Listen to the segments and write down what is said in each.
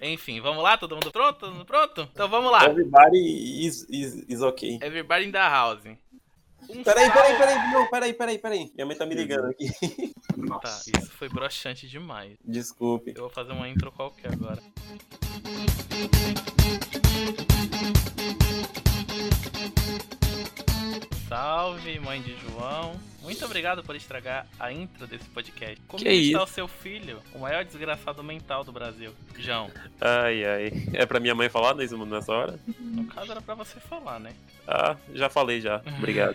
Enfim, vamos lá? Todo mundo pronto? Todo mundo pronto? Então vamos lá. Everybody is, is, is ok. Everybody in the house. Um Peraí, peraí, peraí, não, peraí, peraí, peraí. Minha mãe tá me ligando aqui. Tá, Nossa. isso foi broxante demais. Desculpe. Eu vou fazer uma intro qualquer agora. Salve, mãe de João. Muito obrigado por estragar a intro desse podcast. Como Que está isso? o seu filho, o maior desgraçado mental do Brasil? João, Ai, ai. É pra minha mãe falar nesse- nessa hora? no caso era pra você falar, né? Ah, já falei já. Obrigado.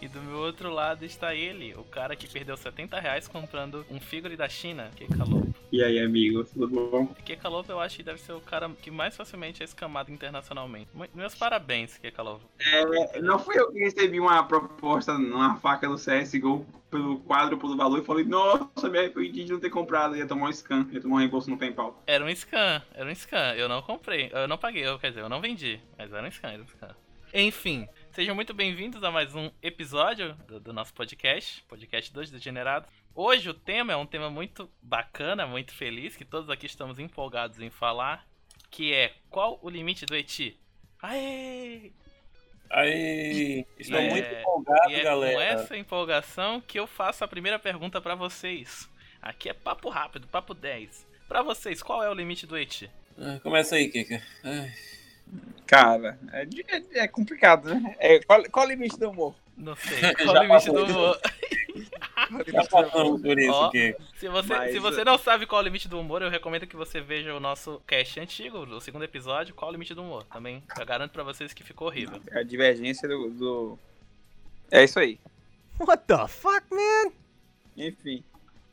e do meu outro lado está ele, o cara que perdeu 70 reais comprando um figure da China, que calou. E aí, amigo, tudo bom? Kekalovo eu acho que deve ser o cara que mais facilmente é escamado internacionalmente. Meus parabéns, Kekalovo. É, não fui eu que recebi uma proposta numa faca do CSGO pelo quádruplo do valor e falei, nossa, me arrependi de não ter comprado, ia tomar um scan, ia tomar um reembolso no PayPal. Era um scan, era um scan. Eu não comprei, eu não paguei, eu, quer dizer, eu não vendi, mas era um scan, era um scan. Enfim, sejam muito bem-vindos a mais um episódio do, do nosso podcast, podcast 2 Degenerados. Hoje o tema é um tema muito bacana, muito feliz, que todos aqui estamos empolgados em falar, que é qual o limite do Eti? Aê! Aí, estou É, muito empolgado, E é com galera. essa empolgação que eu faço a primeira pergunta pra vocês. Aqui é papo rápido, papo 10. Pra vocês, qual é o limite do Eti? Ah, Começa aí, Kika. Ai, Cara, é, é- é complicado, né? É, qual, qual o limite do humor? Não sei, qual o limite do humor? Já passamos por isso, Ó. Se você, Mas, se você não sabe qual é o limite do humor, eu recomendo que você veja o nosso cast antigo, o segundo episódio, qual é o limite do humor. Também eu garanto pra vocês que ficou horrível. É a divergência do, do- É isso aí. What the fuck, man? Enfim.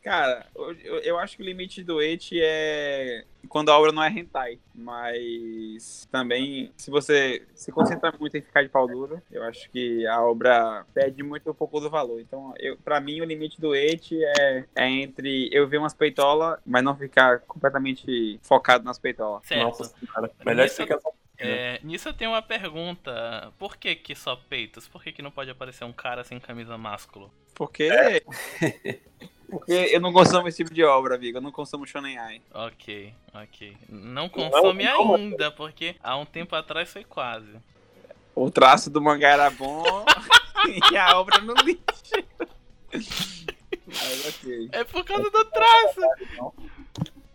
Cara, eu, eu- acho que o limite do et é quando a obra não é hentai. Mas também, se você se concentra muito em ficar de pau duro, eu acho que a obra perde muito um pouco do valor. Então, eu, pra mim, o limite do et é, é entre eu ver umas peitolas, mas não ficar completamente focado nas peitolas. Certo. Nossa senhora. Melhor Nisso- explicação. É, nisso eu tenho uma pergunta. Por que que só peitos? Por que que não pode aparecer um cara sem camisa másculo? Porque. Porque eu não consumo esse tipo de obra, amigo. Eu não consumo Shonen Ai. Ok, ok. Não consome não, ainda, porque há um tempo atrás foi quase. O traço do mangá era bom e a obra no lixo. Mas ok. É por causa do traço.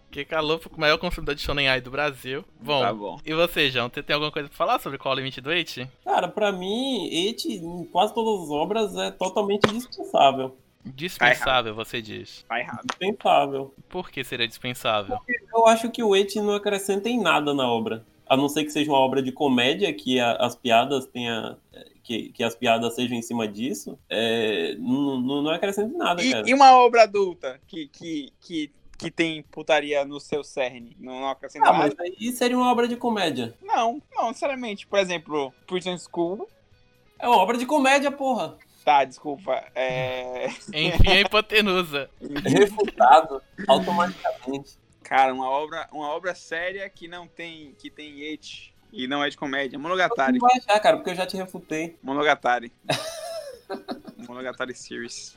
Que calor pro maior consumidor de Shonen Ai do Brasil. Bom, Tá bom. e você, João? Você tem alguma coisa pra falar sobre qual é o limite do It? Cara, pra mim, Eti, em quase todas as obras, é totalmente dispensável. Dispensável, você diz. Tá errado. Dispensável. Por que seria dispensável? Eu acho que o Eti não acrescenta em nada na obra. A não ser que seja uma obra de comédia, que a- as piadas tenha. Que, que as piadas sejam em cima disso, é, não, não, não acrescenta em nada, cara. E, e uma obra adulta que, que, que, que tem putaria no seu cerne? Não, não acrescenta Ah, mas nada? aí seria uma obra de comédia. Não, não, sinceramente. Por exemplo, Prison School. É uma obra de comédia, porra. Tá, desculpa. É. Enfim, a hipotenusa. Refutado automaticamente. Cara, uma obra, uma obra séria que não tem. que tem et e não é de comédia. Monogatari. Não vai achar, cara, porque eu já te refutei. Monogatari. Monogatari Series.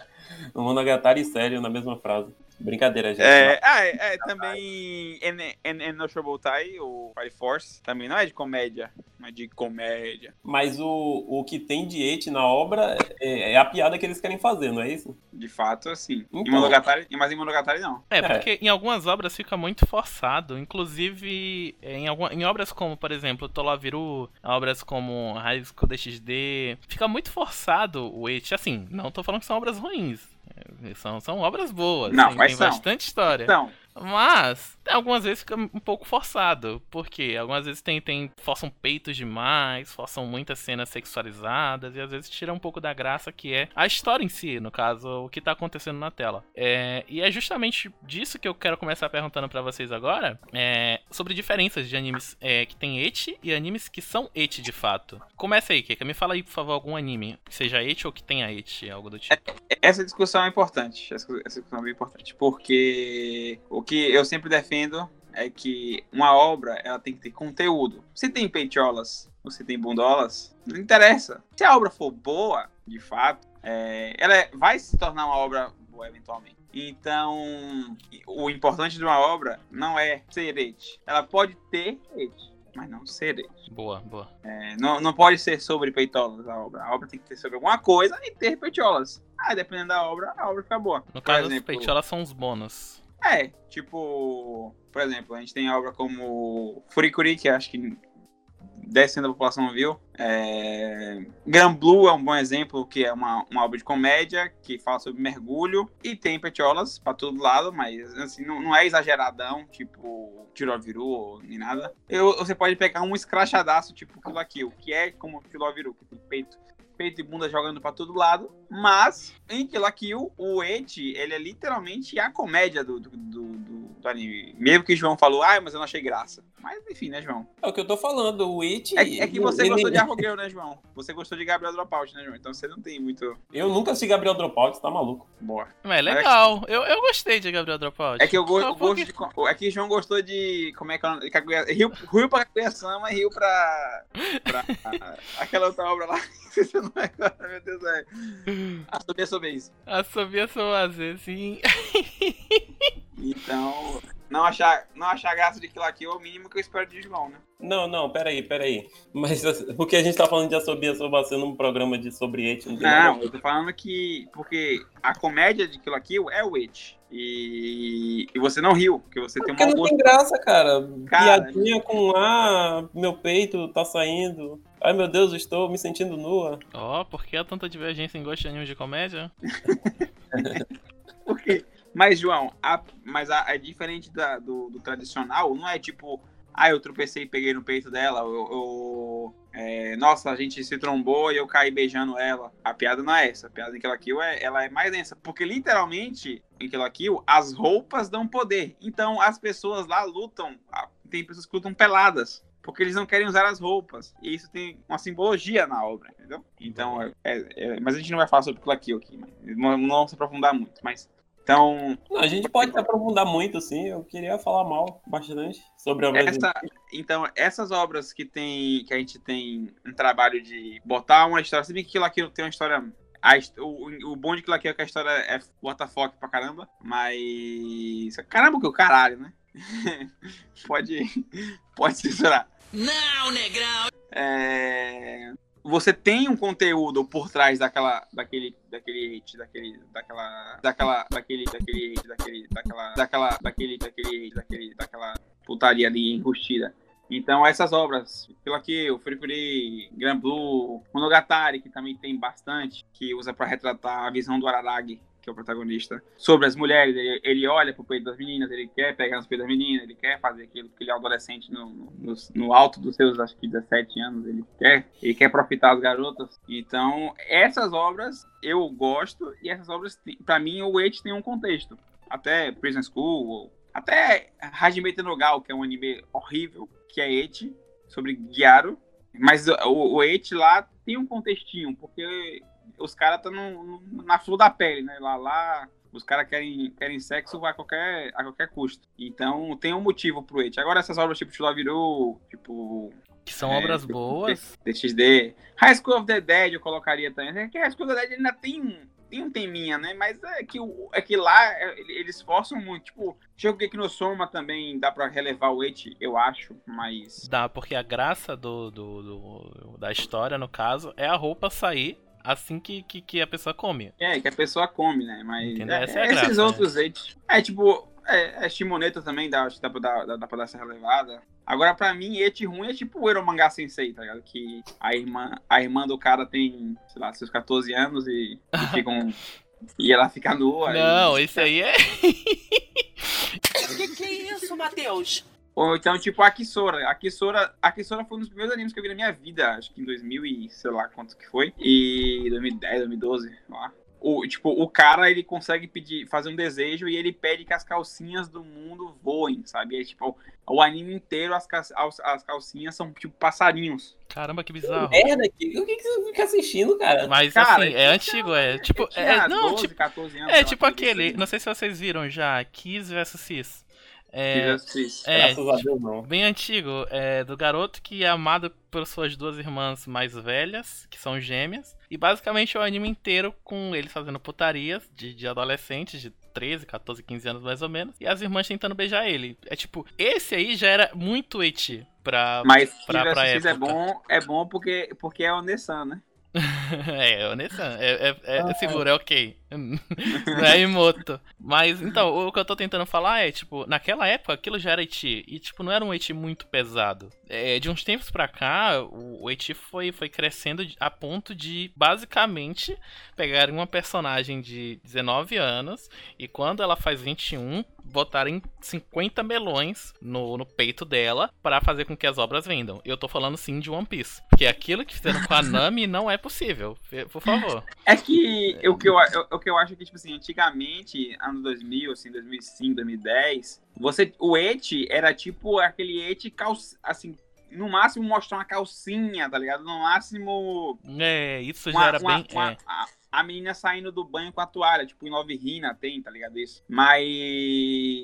O Monogatari sério na mesma frase. Brincadeira, gente. É, ah, é, é, também En- En- Enoshable Tai, o Fire Force, também não é de comédia, mas de comédia. Mas o, o que tem de Eti na obra é, é a piada que eles querem fazer, não é isso? De fato, assim. Em Então. Monogatari, mas em Monogatari não. É, É. porque em algumas obras fica muito forçado. Inclusive, é, em, alguma, em obras como, por exemplo, Tolaviru, obras como High School DxD, fica muito forçado o It. Assim, não tô falando que são obras ruins. São, são obras boas. Não, tem, mas tem são. bastante história. Então, Mas algumas vezes fica um pouco forçado. Porque algumas vezes tem, tem forçam peitos demais, forçam muitas cenas sexualizadas e às vezes tira um pouco da graça que é a história em si, no caso, o que tá acontecendo na tela. É, e é justamente disso que eu quero começar perguntando pra vocês agora, é, sobre diferenças de animes é, que tem eti e animes que são eti de fato. Começa aí, Keka, me fala aí, por favor, algum anime que seja eti ou que tenha eti, algo do tipo. essa discussão é importante. Essa discussão é bem importante. Porque o que eu sempre defendo é que uma obra ela tem que ter conteúdo. Se tem peitiolas ou se tem bundolas, não interessa. Se a obra for boa, de fato, é, ela é- vai se tornar uma obra boa eventualmente. Então, o importante de uma obra não é ser ete. Ela pode ter ete, mas não ser ete. Boa, boa. É, não, não pode ser sobre peitolas a obra. A obra tem que ter sobre alguma coisa e ter peitolas. Ah, dependendo da obra, a obra fica boa. No Por caso, as exemplo, peitiolas são os bônus. É, tipo, por exemplo, a gente tem obra como Furikuri, que acho que 10% da população viu. É... Gran Blue é um bom exemplo, que é uma, uma obra de comédia que fala sobre mergulho e tem petiolas pra todo lado, mas assim, não, não é exageradão, tipo Tiroviru nem nada. Eu, você pode pegar um escrachadaço, tipo Kill la Kill, que é como Tiroviru, que tem peito peito e bunda jogando pra todo lado. Mas, em Kill la Kill, o Ed, ele é literalmente a comédia do, do, do, do- do anime. Mesmo que o João falou, ai, mas eu não achei graça. Mas, enfim, né, João? É o que eu tô falando, o It. É, é que você ele- gostou de Arrogel, né, João? Você gostou de Gabriel Dropout, né, João? Então você não tem muito Eu nunca assisti Gabriel Dropout, você tá maluco. boa. Mas é legal. Eu, eu gostei de Gabriel Dropout. É que eu gosto, Só eu gosto de. É que o João gostou de. Como é que é o? Kaguya- riu pra Kaguya-sama e riu pra. pra aquela outra obra lá. meu Deus, é. A sobre sobre isso. A Sofia Soaze, sim. Então, não achar, não achar graça de Kill la Kill é o mínimo que eu espero de João, né? Não, não, peraí, peraí. Mas assim, porque a gente tá falando de Asobia Sobacê num programa de sobre It, não Não, eu tô falando que. Porque a comédia de Kill la Kill é o It. E, e você não riu, porque você tem um Porque não tem graça, cara. Cara, Piadinha com ah, meu peito tá saindo. Ai meu Deus, estou me sentindo nua. Ó, por que há tanta divergência em gosto de anime de comédia? Porque, mas, João, a, mas a, é diferente da- do, do tradicional, não é tipo, ah, eu tropecei e peguei no peito dela, ou, ou, é, nossa, a gente se trombou e eu caí beijando ela. A piada não é essa, a piada em Kill la Kill é, ela é mais densa, porque literalmente, em Kill la Kill, as roupas dão poder. Então, as pessoas lá lutam, tem pessoas que lutam peladas. Porque eles não querem usar as roupas. E isso tem uma simbologia na obra, entendeu? Então, é, é- é- mas a gente não vai falar sobre Kill aqui, mas não, não vamos se aprofundar muito. Mas, então, Não, a gente pode se aprofundar muito, sim. Eu queria falar mal bastante sobre a obra Essa, então, essas obras que tem que a gente tem um trabalho de botar uma história, se bem que Kill tem uma história a o, o bom de Kill é que a história é WTF pra caramba, mas caramba que o caralho, né? pode pode censurar. Não, negrão! É, você tem um conteúdo por trás daquela daquele daquele hit, daquele daquela daquela daquele daquele hit, daquele daquela daquela daquele daquele daquele daquela putaria ali enrustida. Então essas obras, Kill la Kill, Free Free, Grand Blue, Monogatari, que também tem bastante, que usa para retratar a visão do Araragi, que é o protagonista, sobre as mulheres. Ele, ele olha pro peito das meninas, ele quer pegar nos peitos das meninas, ele quer fazer aquilo, porque ele é adolescente no, no, no alto dos seus, acho que 17 anos, ele quer, ele quer profitar as garotas. Então, essas obras eu gosto, e essas obras, para mim, o Eight tem um contexto. Até Prison School, até Hajime Tenogal, que é um anime horrível, que é Eight, sobre Gyaro. Mas o, o lá tem um contextinho, porque os caras estão na flor da pele, né? Lá, lá os caras querem, querem sexo a qualquer, a qualquer custo. Então tem um motivo pro Eight. Agora essas obras tipo Chilaviru, tipo Que são É, obras tipo, boas. DXD, High School of the Dead eu colocaria também. É que High School of the Dead ainda tem um, tem um teminha, né? Mas é que, é que lá é, ele- eles forçam muito. Tipo, Shokugeki no Soma também dá pra relevar o Eight, eu acho, mas... Dá, porque a graça do, do- do- da história, no caso, é a roupa sair assim que, que, que a pessoa come. É, que a pessoa come, né? Mas Entendeu? é, Essa é a esses graça, outros Eight... É, tipo, é, é Shimoneta também, dá, acho que dá pra, dar, dá, dá pra dar essa relevada. Agora, pra mim, Eight ruim é tipo o Eromangá Sensei, tá ligado? Que a irmã, a irmã do cara tem, sei lá, seus 14 anos e, e ficam... E ela fica nua. e- Não, esse aí é. Que que é isso, Matheus? Ou então, tipo, a Kisora. A Kisora, a Kisora foi um dos primeiros animes que eu vi na minha vida. Acho que em 2000 e sei lá quanto que foi. E 2010, 2012, sei lá. O, tipo, o cara, ele consegue pedir, fazer um desejo e ele pede que as calcinhas do mundo voem, sabe? É, tipo, o anime inteiro, as, as, as calcinhas são, tipo, passarinhos. Caramba, que bizarro. Merda, que- o que, que você fica assistindo, cara? Mas Cara, assim, é antigo, é. Tipo, Eu tinha é, não, 12, tipo, 14 anos. é tipo aquele. Não sei se vocês viram já, Kiss vs Cis. É, é, Graças a Deus, não. bem antigo, é do garoto que é amado por suas duas irmãs mais velhas, que são gêmeas, E basicamente é o anime inteiro com eles fazendo putarias de, de adolescentes, de 13, 14, 15 anos mais ou menos, e as irmãs tentando beijar ele. É tipo, esse aí já era muito eti pra. Mas pra- pra é época. bom, é bom porque, porque é o Nessan, né? é, o Nessan. É, é, é, é seguro, é ok. Não é Imoto. Mas, então, o que eu tô tentando falar é, tipo, naquela época aquilo já era eti. E, tipo, não era um eti muito pesado. É, de uns tempos pra cá, o, o eti foi, foi crescendo a ponto de, basicamente, pegarem uma personagem de 19 anos e quando ela faz 21, botarem 50 melões no, no peito dela pra fazer com que as obras vendam. Eu tô falando sim de One Piece. Porque aquilo que fizeram com a Nami não é possível. Por favor. É que o, que eu, o, que eu acho é que, tipo assim, antigamente, anos 2000, assim, 2005, 2010, você, o et era tipo aquele et, cal, assim, no máximo mostrar uma calcinha, tá ligado? No máximo É, isso já uma, era uma- bem. uma- é. A, menina saindo do banho com a toalha, tipo em Love Hina tem, tá ligado? Isso. Mas.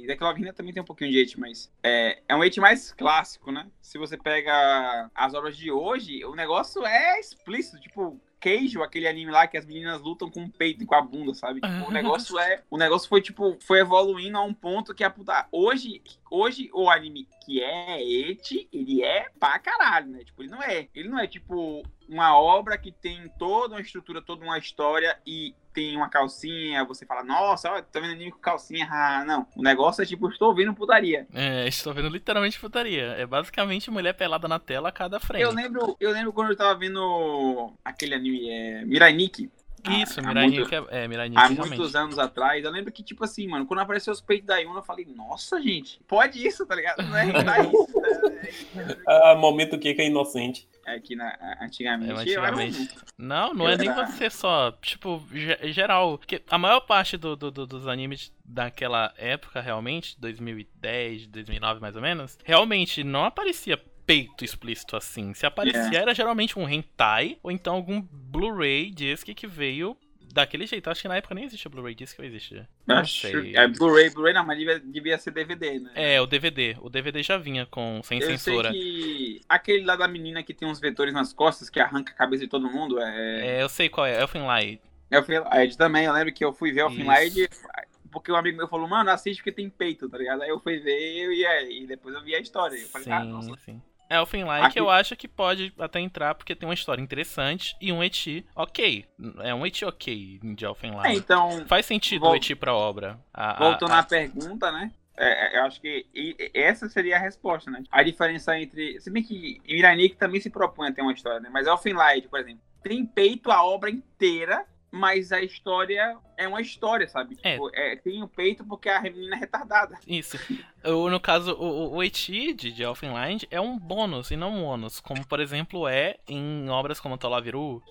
É que Love Hina também tem um pouquinho de hate, mas. É, é um hate mais clássico, né? Se você pega as obras de hoje, o negócio é explícito, tipo. Queijo, aquele anime lá que as meninas lutam com o peito e com a bunda, sabe? Tipo, o negócio é. O negócio foi, tipo, foi evoluindo a um ponto que a puta. Hoje, hoje o anime que é et, ele é pra caralho, né? Tipo, ele não é. Ele não é tipo uma obra que tem toda uma estrutura, toda uma história e tem uma calcinha, você fala, nossa, ó, tô vendo anime com calcinha, ah, não. O negócio é tipo, estou vendo putaria. É, estou vendo literalmente putaria. É basicamente mulher pelada na tela a cada frame. Eu lembro, eu lembro quando eu tava vendo aquele anime, é, Mirai Nikki. Isso, há- há Mirai Nikki é, é, Mirai Há Nikki, muitos realmente. anos atrás, eu lembro que, tipo assim, mano, quando apareceu os peitos da Yuna, eu falei, nossa, gente, pode isso, tá ligado? Não é hentai isso. É, Ah, momento que é inocente. É, é que na, antigamente, É, eu era um- antigamente. Não, não é nem Era- você só. Tipo, ge- geral. Porque a maior parte do, do- do- dos animes daquela época, realmente, 2010, 2009 mais ou menos, realmente não aparecia peito explícito assim. Se aparecia, era geralmente um hentai ou então algum Blu-ray disc que veio daquele jeito. Acho que na época nem existia Blu-ray disc ou existia. Não Acho, sei. é Blu-ray, Blu-ray não, mas devia, devia ser DVD, né? É, o DVD. O DVD já vinha com sem Eu censura. sei que aquele lá da menina que tem uns vetores nas costas que arranca a cabeça de todo mundo é. É, eu sei qual é. Elfen Light. É o Finlight também. Eu lembro que eu fui ver o Isso. Finlight porque um amigo meu falou, mano, assiste porque tem peito, tá ligado? Aí eu fui ver e, e depois eu vi a história. Eu falei, ah, Sim, nossa. sim. É, o Finlight Aqui- eu acho que pode até entrar porque tem uma história interessante e um eti ok. É um eti ok de É, Elfenlight. então, Faz sentido vol- o eti pra obra. A- a- voltando a- à pergunta, né? É, é, eu acho que essa seria a resposta, né? A diferença entre. Se bem que Miranik também se propõe a ter uma história, né? Mas Elfenlight, por exemplo, tem peito a obra inteira, mas a história é uma história, sabe? É. Tipo, é, tem o peito porque a menina é retardada. Isso. O- no caso, o, o- eti de, de Elfenlight é um bônus e não um ônus. Como, por exemplo, é em obras como Tolaviru.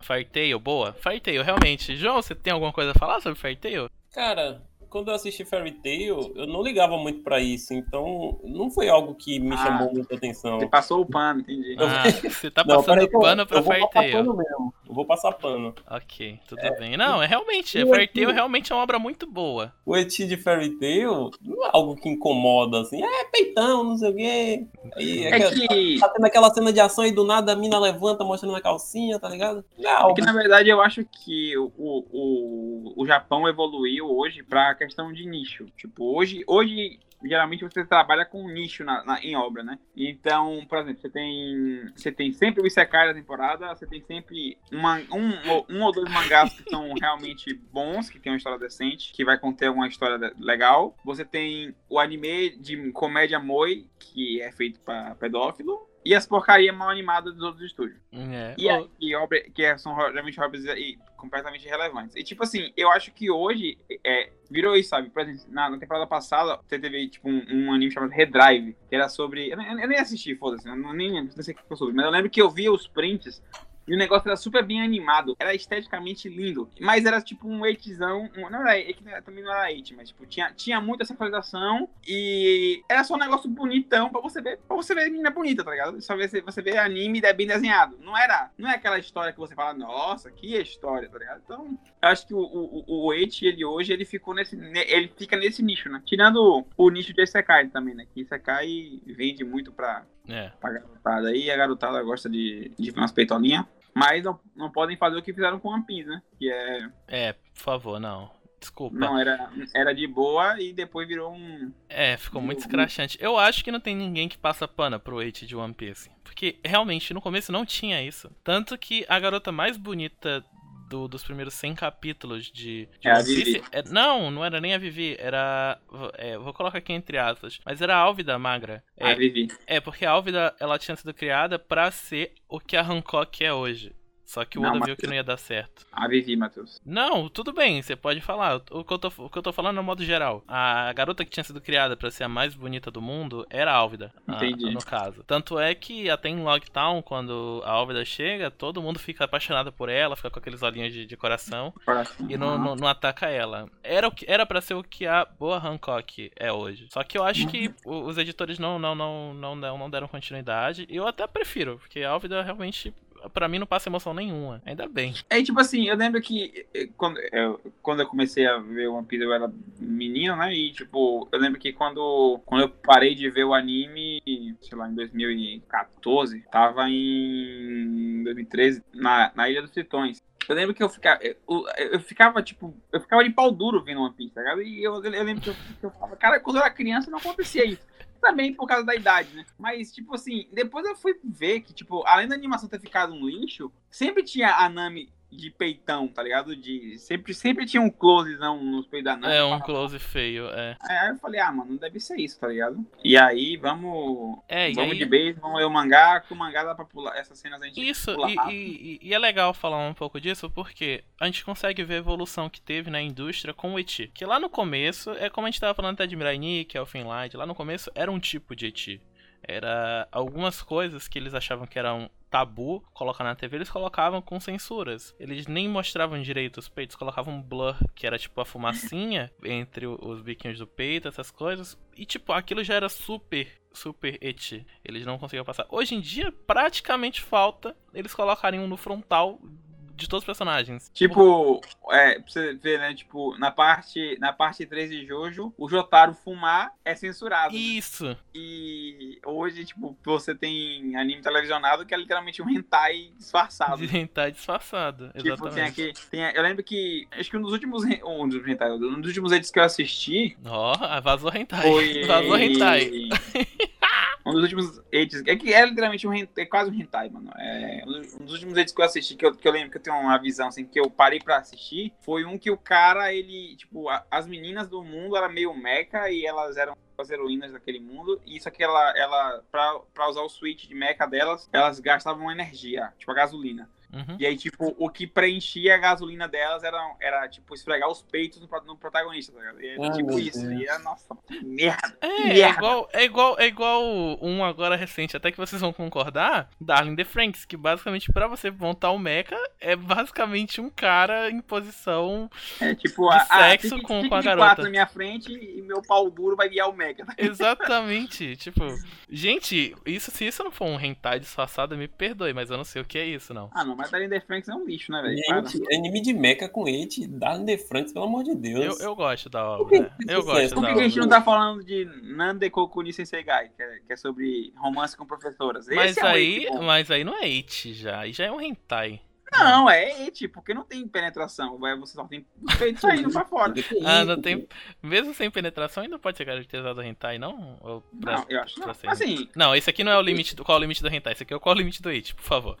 Fairy Tail. Boa. Fairy Tail, realmente. João, você tem alguma coisa a falar sobre Fairy Tail? Cara, quando eu assisti Fairy Tail, eu não ligava muito pra isso, então não foi algo que me Ah. chamou muita atenção. Você passou o pano, entendi. Ah, você tá Não, passando peraí que eu- pano pra eu vou Fairy passar Tail. pano mesmo. Eu vou passar pano. Ok, tudo bem. Não, é realmente. Fairy Tail realmente é uma obra muito boa. O eti de Fairy Tail não é algo que incomoda, assim. É peitão, não sei o quê. Aí, É aquela- que, Tá tendo aquela cena de ação e do nada a mina levanta mostrando a calcinha, tá ligado? Não é é que na verdade eu acho que o, o, o Japão evoluiu hoje pra questão de nicho. Tipo, hoje, hoje geralmente você trabalha com nicho na, na- em obra, né? Então, por exemplo, você tem, você tem sempre o Isekai da temporada, você tem sempre uma, um, um ou dois mangás que são realmente bons, que tem uma história decente, que vai conter uma história legal. Você tem o anime de comédia Moi, que é feito pra pedófilo. E as porcarias mal animadas dos outros estúdios. É. E, aí, e obra, que é- são realmente obras e, completamente irrelevantes. E tipo assim, eu acho que hoje é, virou isso, sabe? Por exemplo, na, na temporada passada, você teve tipo um, um anime chamado Redrive, que era sobre. Eu, nem- eu nem assisti, foda-se, eu não, nem lembro, não sei o que foi sobre, mas eu lembro que eu via os prints. E o negócio era super bem animado, era esteticamente lindo, mas era tipo um eitzão, não era, é que também não era eight, mas tipo, tinha, tinha muita sexualização e era só um negócio bonitão pra você ver, pra você ver menina bonita, tá ligado? Só ver, você vê anime é bem desenhado. Não era, não é aquela história que você fala, nossa, que história, tá ligado? Então, eu acho que o, o, o Eight, ele hoje, ele ficou nesse, ne- ele fica nesse nicho, né? Tirando o nicho de Isekai também, né? Que Isekai vende muito pra, É. pra garotada aí, a garotada gosta de, de umas peitolinhas. Mas não, não podem fazer o que fizeram com One Piece, né? Que é. É, por favor, não. Desculpa. Não, era, era de boa e depois virou um. É, ficou muito escrachante. Eu acho que não tem ninguém que passa pano pro Eight de One Piece. Porque realmente no começo não tinha isso. Tanto que a garota mais bonita do- dos primeiros 100 capítulos de, de É a. Vivi. é- não, não era nem a Vivi, era. é, vou colocar aqui entre aspas. Mas era a Álvida Magra. A É, Vivi. é, porque a Álvida ela tinha sido criada pra ser o que a Hancock é hoje. Só que o Não, Oda viu que não ia dar certo. A Vivi, Matheus. Não, tudo bem, você pode falar. O que, eu tô, o que eu tô falando é no modo geral. A garota que tinha sido criada pra ser a mais bonita do mundo era a Álvida, a- Entendi. no caso. Tanto é que até em Logtown, quando a Álvida chega, todo mundo fica apaixonado por ela, fica com aqueles olhinhos de, de coração Coração. e não, não, não ataca ela. Era o que era para ser o que a boa Hancock é hoje. Só que eu acho que o- os editores não não, não, não, não, não deram continuidade. E eu até prefiro, porque a Álvida realmente, pra mim, não passa emoção nenhuma. Ainda bem. É tipo assim, eu lembro que eh, quando eu, quando eu comecei a ver One Piece eu era menino, né? E tipo, eu lembro que quando, quando eu parei de ver o anime, sei lá, em 2014, tava em 2013, na, na Ilha dos Tritões. Eu lembro que eu ficava, eu, eu ficava, tipo, eu ficava de pau duro vendo One Piece, tá ligado? E eu, eu lembro que eu, que eu falava, cara, quando eu era criança não acontecia isso. Também por causa da idade, né? Mas, tipo assim, depois eu fui ver que, tipo, além da animação ter ficado um lixo, sempre tinha a Nami de peitão, tá ligado? De, sempre, sempre tinha um closezão nos peitos da Nami. É um close feio, é. Aí eu falei, ah, mano, não deve ser isso, tá ligado? E aí, vamos. É, vamos aí- de base, vamos ler o mangá, que o mangá dá pra pular. Essas cenas a gente Isso, pula e, e- e é legal falar um pouco disso porque a gente consegue ver a evolução que teve na indústria com o Eti. Que lá no começo, é como a gente tava falando até de Mirai Nikki, Elfenlight, lá no começo era um tipo de Eti. Era algumas coisas que eles achavam que eram tabu colocar na TV, eles colocavam com censuras. Eles nem mostravam direito os peitos, colocavam blur, que era tipo a fumacinha entre os biquinhos do peito, essas coisas. E tipo, aquilo já era super, super eti. Eles não conseguiam passar. Hoje em dia, praticamente falta eles colocarem um no frontal de todos os personagens. Tipo, é, pra você ver, né? Tipo, na parte, na parte 3 de Jojo, o Jotaro fumar é censurado. né? Isso. E hoje, tipo, você tem anime televisionado que é literalmente um hentai disfarçado. De tá disfarçado. Tipo, tem Exatamente. aqui, tem, eu lembro que, acho que um dos últimos, um dos hentai, um dos últimos edits que eu assisti Ó, vazou hentai. foi... Vazou hentai. um dos últimos edits, é que é literalmente um é quase um hentai, mano. É, um dos últimos edits que eu assisti, que eu, que eu lembro que eu tenho uma visão, assim, que eu parei pra assistir, foi um que o cara, ele, tipo, a- as meninas do mundo eram meio mecha e elas eram as heroínas daquele mundo, e só que ela, ela pra, pra usar o switch de mecha delas, elas gastavam energia, tipo a gasolina. Uhum. E aí, tipo, o que preenchia a gasolina delas era, era tipo, esfregar os peitos no, no protagonista, tá ligado? E é Ai, tipo isso. Deus. E é, nossa, merda. É, é merda. igual, é igual, é igual um agora recente, até que vocês vão concordar, Darling the Franks, que basicamente pra você montar o mecha é basicamente um cara em posição É tipo, De a, a, sexo fique- com- fique com a garota. quatro na minha frente e meu pau duro vai guiar o mecha. Exatamente, tipo, gente, isso se isso não for um hentai disfarçado, me perdoe, mas eu não sei o que é isso, não. Ah, não, mas Darren The Franks é um lixo, né, velho? Para. Gente, anime de mecha com Eti, Darren The Franks, pelo amor de Eu, Deus. eu gosto da obra. que Eu sucesso? gosto Por que, que a gente não tá falando de Nande Kokuni Sensegai, que é, que é sobre romance com professoras? Esse Mas é um aí, mas aí não é it já, aí já é um hentai. Não, é et, porque não tem penetração. vai- Você só tem os peitos saindo pra fora. Ah, não tem. Mesmo sem penetração, ainda pode ser caracterizado hentai, não? Ou pra- Não, eu acho pra não. ser- Assim, Não, esse aqui não é o limite do. Qual é o limite do hentai? Esse aqui é o qual é o limite do it, por favor.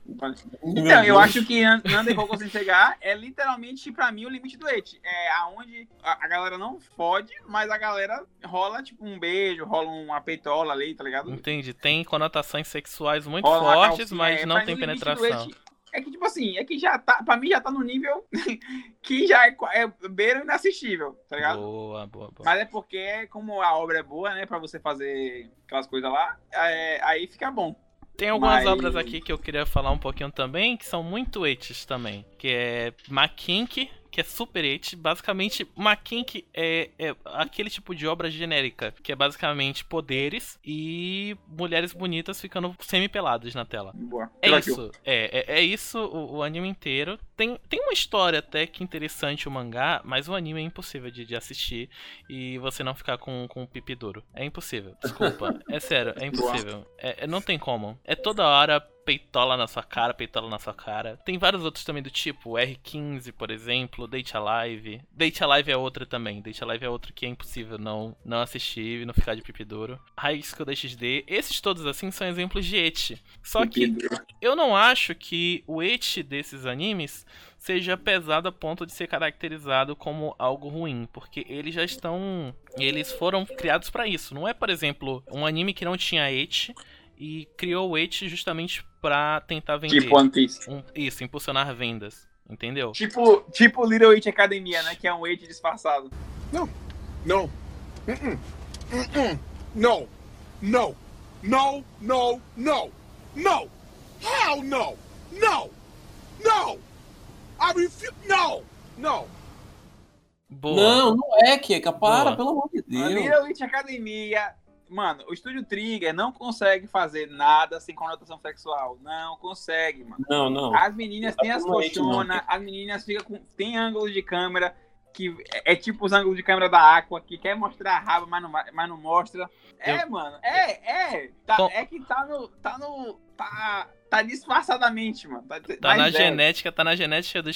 Então, eu acho que Nan- Nanda e Roku sem chegar é literalmente, pra mim, o limite do et. É aonde a, a galera não fode, mas a galera rola, tipo, um beijo, rola uma peitola ali, tá ligado? Entendi. Tem conotações sexuais muito Rola fortes, calcinha, mas é, não tem penetração. É que, tipo assim, é que já tá, pra mim já tá no nível que já é, é beira inassistível, tá ligado? Boa, boa, boa. Mas é porque, como a obra é boa, né, pra você fazer aquelas coisas lá, é, aí fica bom. Tem algumas Mas- obras aqui que eu queria falar um pouquinho também, que são muito etes também. Que é Makink, que é super et. Basicamente, Makink é, é aquele tipo de obra genérica, que é basicamente poderes e mulheres bonitas ficando semi-peladas na tela. Boa. É Pela isso, é, é, é isso o, o anime inteiro. Tem, tem uma história até que interessante o mangá, mas o anime é impossível de, de assistir e você não ficar com, com o pipi duro. É impossível, desculpa. é sério, é impossível. É, é- não tem como. É toda hora peitola na sua cara, peitola na sua cara. Tem vários outros também do tipo, R15, por exemplo, Date Alive. Date Alive é outra também. Date Alive é outro que é impossível não, não assistir e não ficar de pipidouro. High School DxD. Esses todos, assim, são exemplos de eti. Só que eu não acho que o eti desses animes seja pesado a ponto de ser caracterizado como algo ruim, porque eles já estão, eles foram criados pra isso. Não é, por exemplo, um anime que não tinha eti e criou o eti justamente pra tentar vender. Tipo One Piece. Um- isso, impulsionar vendas, entendeu? Tipo, tipo Little Witch Academia, né? Que é um Witch disfarçado. No. Mm-mm. Mm-mm. No. No. No. No. No. No. Hell no. No. No. I refuse. No. No. Boa. Não, não é, Keka. Para, Boa. pelo amor de A Deus. Little Witch Academia. Mano, o estúdio Trigger não consegue fazer nada sem conotação sexual. Não consegue, mano. Não, não. As meninas têm as colchonas, as meninas ficam com. Tem ângulos de câmera que é, é tipo os ângulos de câmera da Aqua, que quer mostrar a raba, mas não, ma- mas não mostra. É, mano, é, é. Tá, É que tá no. Tá no. Tá, tá disfarçadamente, mano. Tá, Tá na é, genética, tá na genética do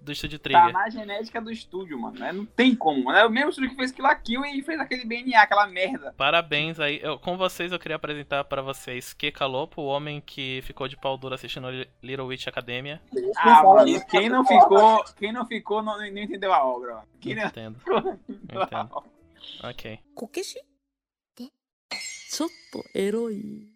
do estúdio Tá Trigger. na genética do estúdio, mano. né? Não tem como, mano. É o mesmo estúdio que fez Kill la Kill e fez aquele BNA, aquela merda. Parabéns aí. Eu- com vocês eu queria apresentar pra vocês Keka Lopo, o homem que ficou de pau duro assistindo Li- Little Witch Academia. Ah, fala mano, isso, quem não cara. ficou, quem não ficou não, não entendeu a obra, mano. Quem não Entendo. Entendo. Ok. こけしってちょっとエロい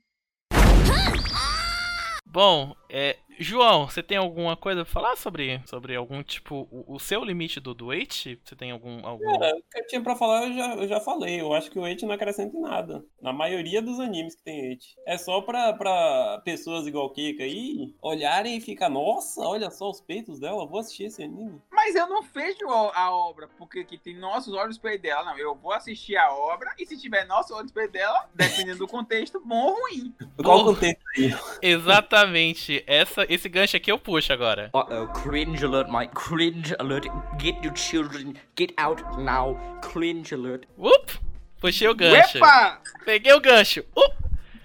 Bom, é, João, você tem alguma coisa pra falar sobre, sobre algum tipo. O, o seu limite do duet? Você tem algum. algum... Cara, o que eu tinha pra falar eu já, eu já falei. Eu acho que o Eti não acrescenta em nada. Na maioria dos animes que tem Eti. É só pra, pra pessoas igual Kika aí olharem e ficar, nossa, olha só os peitos dela, vou assistir esse anime. Mas eu não fecho a a obra porque que tem nossos olhos perto dela. Não, eu vou assistir a obra e se tiver nossos olhos perto dela, dependendo do contexto, bom ou ruim. Qual o contexto aí? Exatamente. Essa, esse gancho aqui eu puxo agora. Uh-oh, cringe alert, Mike. Cringe alert. Get your children. Get out now. Cringe alert. Up! Puxei o gancho. Epa! Peguei o gancho. Up!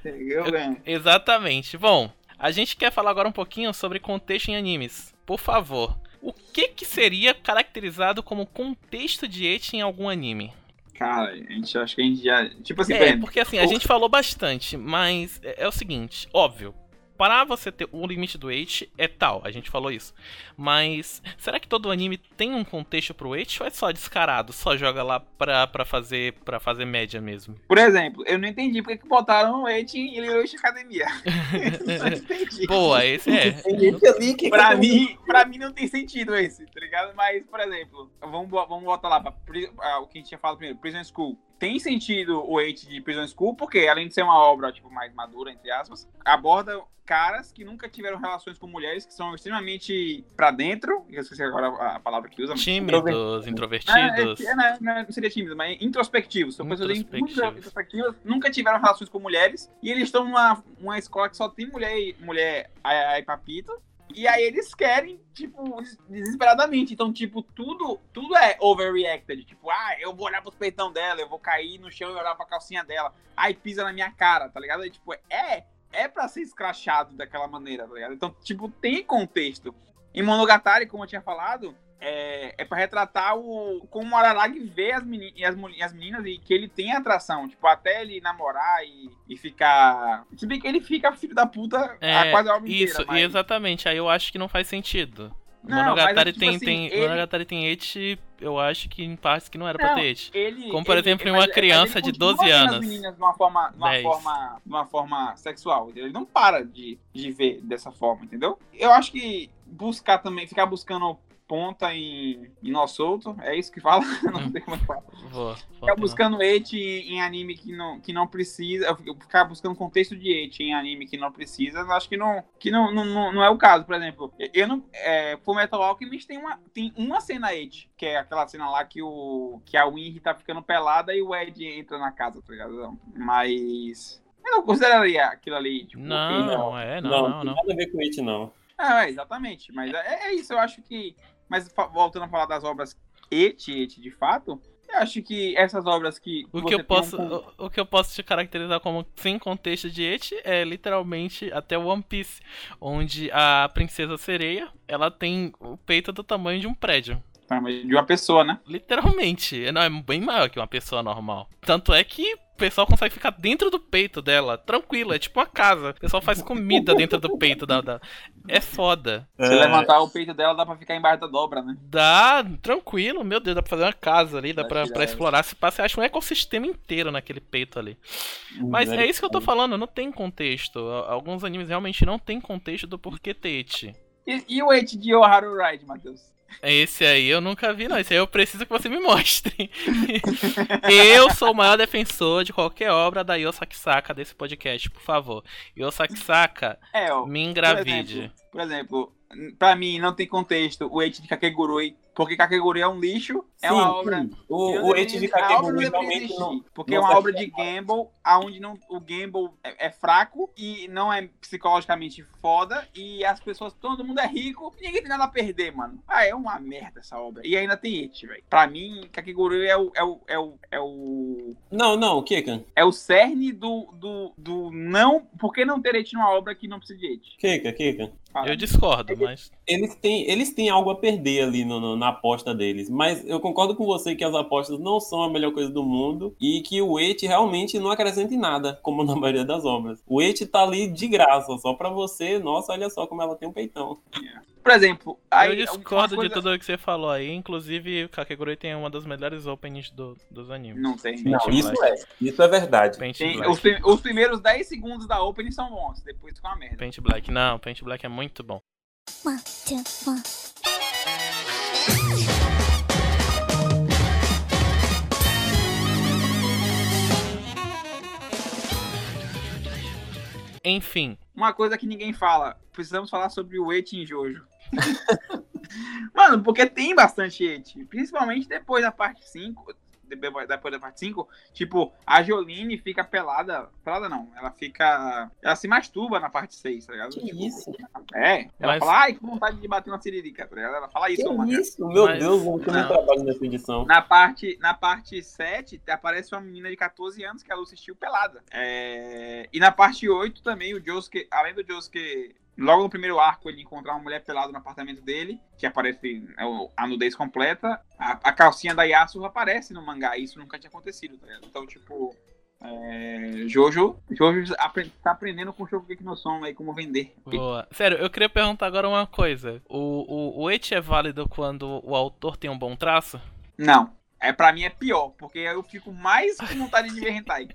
Eu ganho. Exatamente. Bom, a gente quer falar agora um pouquinho sobre contexto em animes. Por favor, o que que seria caracterizado como contexto de eti em algum anime? Cara, a gente acha que a gente já. Tipo assim, É, velho, porque assim, a gente falou bastante, mas é, é o seguinte, óbvio. Para você ter o limite do eti é tal, a gente falou isso. Mas será que todo anime tem um contexto pro eti ou é só descarado? Só joga lá pra, pra, fazer, pra fazer média mesmo? Por exemplo, eu não entendi porque que botaram o Eti em Little Witch Academia. não entendi. Boa, esse é. Que Pra mim, pra mim não tem sentido esse, tá ligado? Mas, por exemplo, vamos, vamos voltar lá pra pri- ah, o que a gente tinha falado primeiro, Prison School. Tem sentido o hate de Prison School, porque além de ser uma obra, tipo, mais madura, entre aspas, aborda caras que nunca tiveram relações com mulheres, que são extremamente pra dentro, eu esqueci agora a palavra que usa. Tímidos, introvertidos. é, é, não, não, não seria tímido, mas introspectivos. São pessoas introspectivas, nunca tiveram relações com mulheres, e eles estão numa uma escola que só tem mulher, e- mulher ai, ai, papito, e aí eles querem, tipo, des- desesperadamente. Então, tipo, tudo, tudo é overreacted. Tipo, ah, eu vou olhar pros peitão dela, eu vou cair no chão e olhar pra calcinha dela. Aí pisa na minha cara, tá ligado? Aí, tipo, é, é pra ser escrachado daquela maneira, tá ligado? Então, tipo, tem contexto. Em Monogatari, como eu tinha falado, é, é pra retratar o como o Araragi vê as, meni- e as, as meninas e que ele tem atração. Tipo, até ele namorar e, e ficar. Se bem que ele fica filho da puta É, a quase a inteira. Isso, mas- exatamente. Aí eu acho que não faz sentido. Não, Monogatari mas é tipo tem, assim, tem, ele- Monogatari tem eti, eu acho que em partes que não era pra Não, ter eti. Ele, Como, por ele- exemplo, em uma mas criança de continua 12 vendo as anos. meninas de uma forma, de uma 10. forma, de uma forma sexual. Ele não para de, de ver dessa forma, entendeu? Eu acho que buscar também, ficar buscando ponta em, em nó solto, é isso que fala? não sei como é que fala. Vou, vou Ficar buscando eti em anime que não, que não precisa, eu ficar buscando contexto de eti em anime que não precisa, acho que não, que não, não, não, não é o caso. Por exemplo, eu não, é, Full Metal Alchemist tem uma, tem uma cena eti, que é aquela cena lá que o que a Winry tá ficando pelada e o Ed entra na casa, tá ligado? Mas eu não consideraria aquilo ali, tipo, Não, ok, é, não, Não, não, tem não. nada a ver com It, não. é, exatamente. Mas é, é isso, eu acho que. Mas voltando a falar das obras et, et de fato, Eu acho que essas obras que. O que, eu posso, um- o, o que eu posso te caracterizar como sem contexto de eti é literalmente até One Piece, onde a princesa sereia, ela tem o peito do tamanho de um prédio. Tá, mas de uma pessoa, né? Literalmente. Não, é bem maior que uma pessoa normal. Tanto é que pessoal consegue ficar dentro do peito dela, tranquilo, é tipo uma casa. O pessoal faz comida dentro do peito da. da- É foda. Se levantar o peito dela, dá pra ficar embaixo da dobra, né? Dá, tranquilo, meu Deus, dá pra fazer uma casa ali, dá pra, pra explorar. Se passa, acha um ecossistema inteiro naquele peito ali. Mas é isso que eu tô falando, não tem contexto. Alguns animes realmente não tem contexto do porquê ter eti. E, e o Eit de Oharu Ride, Matheus? Esse aí eu nunca vi, não. Esse aí eu preciso que você me mostre. eu sou o maior defensor de qualquer obra da Yosaki Saka desse podcast, por favor. Yosaki Saka, É, ó. me Por engravide. exemplo, por exemplo, pra mim não tem contexto o Eit de Kakegurui, porque Kakegurui é um lixo, é Sim, uma obra. O, o Eti de Kakegurui realmente não. Porque não é uma obra de gamble, aonde não, o gamble é, é fraco e não é psicologicamente foda, e as pessoas, todo mundo é rico, e ninguém tem nada a perder, mano. Ah, é uma merda essa obra. E ainda tem Eit, velho. Pra mim, Kakegurui é o. É o, é o, é o Não, não, Kekan. é o cerne do, do, do não. Por que não ter Eit numa obra que não precisa de Eit? Keka, Keka. Fala. Eu discordo, mas. Eles têm, eles têm algo a perder ali no- no- na aposta deles. Mas eu concordo com você que as apostas não são a melhor coisa do mundo e que o Eti realmente não acrescenta em nada, como na maioria das obras. O Eti tá ali de graça, só pra você. Nossa, olha só como ela tem um peitão. Por exemplo, aí. eu discordo coisa- de tudo o que você falou aí. Inclusive, o Kakegurui tem uma das melhores openings do- dos animes. Não tem. Não, isso Black. é. Isso é verdade. Paint Tem- Black. os, os primeiros 10 segundos da opening são bons, depois fica uma merda. Paint Black, não, Paint Black é muito bom. Enfim, Uma coisa que ninguém fala, precisamos falar sobre o Eit em Jojo. Mano, porque tem bastante Eit, principalmente depois da parte 5. Depois da parte 5, tipo, a Jolene fica pelada. Pelada não, ela fica. Ela se masturba na parte 6, tá ligado? Que Tipo, isso? É, ela Mas- fala, ai, que vontade de bater uma siririca, tá ligado? Ela fala isso, Que mano. isso? Meu Mas- Deus, eu não não. trabalho nessa edição. Na parte, na parte 7, aparece uma menina de 14 anos que ela assistiu pelada. É, E na parte 8 também, o Josuke, além do Josuke, logo no primeiro arco, ele encontrar uma mulher pelada no apartamento dele, que aparece é, a nudez completa, a, a calcinha da Yasuo aparece no mangá, isso nunca tinha acontecido, tá ligado? Então, tipo, é, Jojo, Jojo apre- tá aprendendo com o Shokugeki no Som aí como vender. boa. Sério, eu queria perguntar agora uma coisa. O, o, o eti é válido quando o autor tem um bom traço? Não, é, pra mim é pior, porque eu fico mais com vontade de ver hentai.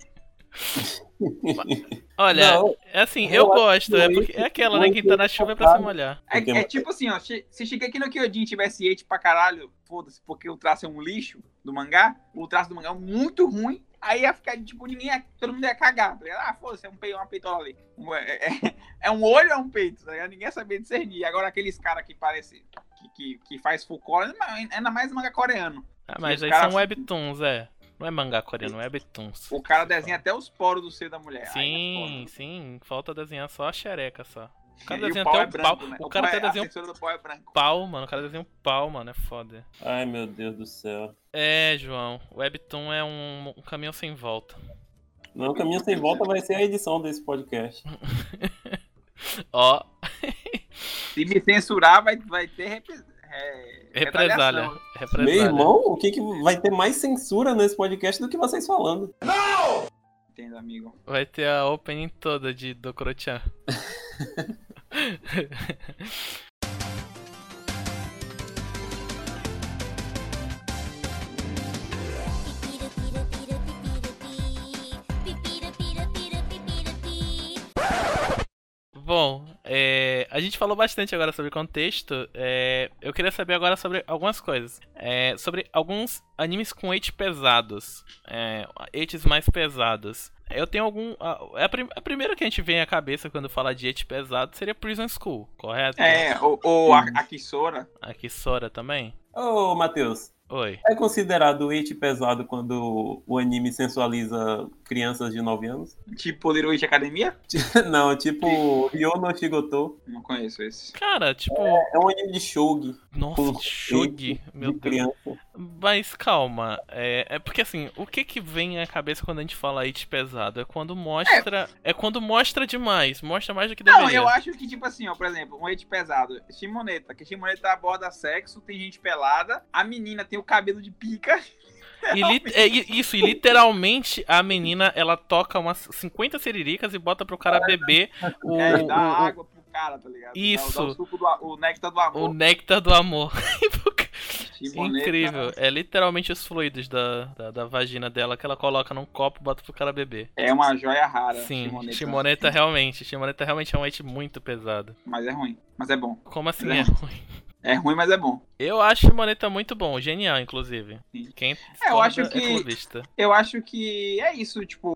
Olha, Não, é assim, eu gosto, é, porque é aquela, né? Quem tá na chuva é pra se molhar. É, é tipo assim, ó, se Shingeki no Kyojin tivesse hate pra caralho, foda-se, porque o traço é um lixo do mangá, o traço do mangá é muito ruim, aí ia ficar, tipo, ninguém ia, todo mundo ia cagar, tá? Ah, foda-se, é um peito, uma peitola ali. É, é- é um olho ou é um peito, tá? Ninguém ia saber discernir. Agora aqueles caras que parece, que, que, que faz full color, ainda mais manga coreano. Ah, mas aí são webtoons, é. Não é mangá coreano, é webtoons. O cara desenha até os poros do seio da mulher. É Sim, foda. sim, falta desenhar só a xereca só. O cara desenha até é o branco, pau. né? O cara até é- desenha pau é um pau, mano. O cara desenha um pau, mano. É foda. Ai, meu Deus do céu. É, João. Webtoon é um, um caminho sem volta. Não, o caminho sem volta vai ser a edição desse podcast. Ó, Se me censurar, vai, vai ter rep... é, represália. retaliação. Represália. Meu irmão, o que, que vai ter mais censura nesse podcast do que vocês falando? Entendo, amigo. Vai ter a opening toda de Dokuro-chan. Bom, é, a gente falou bastante agora sobre contexto. é, eu queria saber agora sobre algumas coisas. É, sobre alguns animes com eit pesados. É, eites mais pesados. Eu tenho algum. A, a, prim- a primeira que a gente vem à cabeça quando fala de eit pesado seria Prison School, correto? É, o, o a, a Kisora, Aqui Sora também? Ô, Matheus, Oi. é considerado hate pesado quando o anime sensualiza crianças de 9 anos? tipo Little Witch Academia? Não, tipo Ryo no Shigoto. Não conheço esse. Cara, tipo. É um anime de shougi. Nossa, Shogi, meu de Deus. criança. Mas calma, é, é porque assim, o que que vem à cabeça quando a gente fala it pesado? É quando mostra. É, quando mostra demais, mostra mais do que Não, deveria. eu acho que, tipo assim, ó, por exemplo, um hate pesado, Shimoneta, que Shimoneta aborda sexo, tem gente pelada, a menina tem o cabelo de pica. E li- é, isso, e literalmente a menina ela toca umas 50 siriricas e bota pro cara beber o, é, dá o- o- água pro cara, tá ligado? Isso. Dá, o suco do o néctar do amor. o néctar do amor. Incrível. É literalmente os fluidos da, da, da vagina dela que ela coloca num copo e bota pro cara beber. É uma joia rara. Sim, Shimoneta. Shimoneta realmente. Shimoneta realmente é um hate muito pesado. Mas é ruim. Mas é bom. Como assim É. é ruim? É ruim, mas é bom. Eu acho Shimoneta muito bom, genial, inclusive. Quem É, eu acho discorda que- é. Eu acho que é isso, tipo,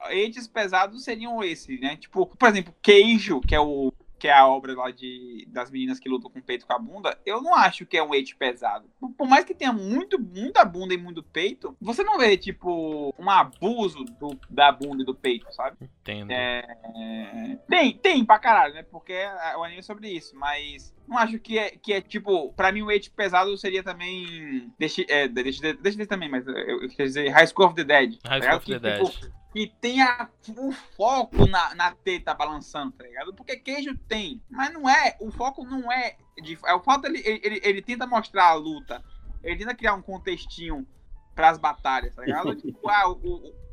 hates pesados seriam esse, né? Tipo, por exemplo, Queijo, que é o que é a obra lá de, das meninas que lutam com o peito com a bunda, eu não acho que é um hate pesado. Por, mais que tenha muito, muita bunda e muito peito, você não vê, tipo, um abuso do- da bunda e do peito, sabe? Entendo. É, Tem, tem pra caralho, né? Porque é- o anime é sobre isso, mas não acho que é, que é tipo, pra mim o hate pesado seria também. Deixa, é, deixa, deixa eu também, mas eu, eu queria dizer High School of the Dead. High tá School of the tipo, que tenha o foco na, na teta balançando, tá ligado? Porque queijo tem, mas não é, o foco não é. De, é o fato ele, ele, ele tenta mostrar a luta, ele tenta criar um contextinho pras batalhas, tá ligado? tipo, ah, o,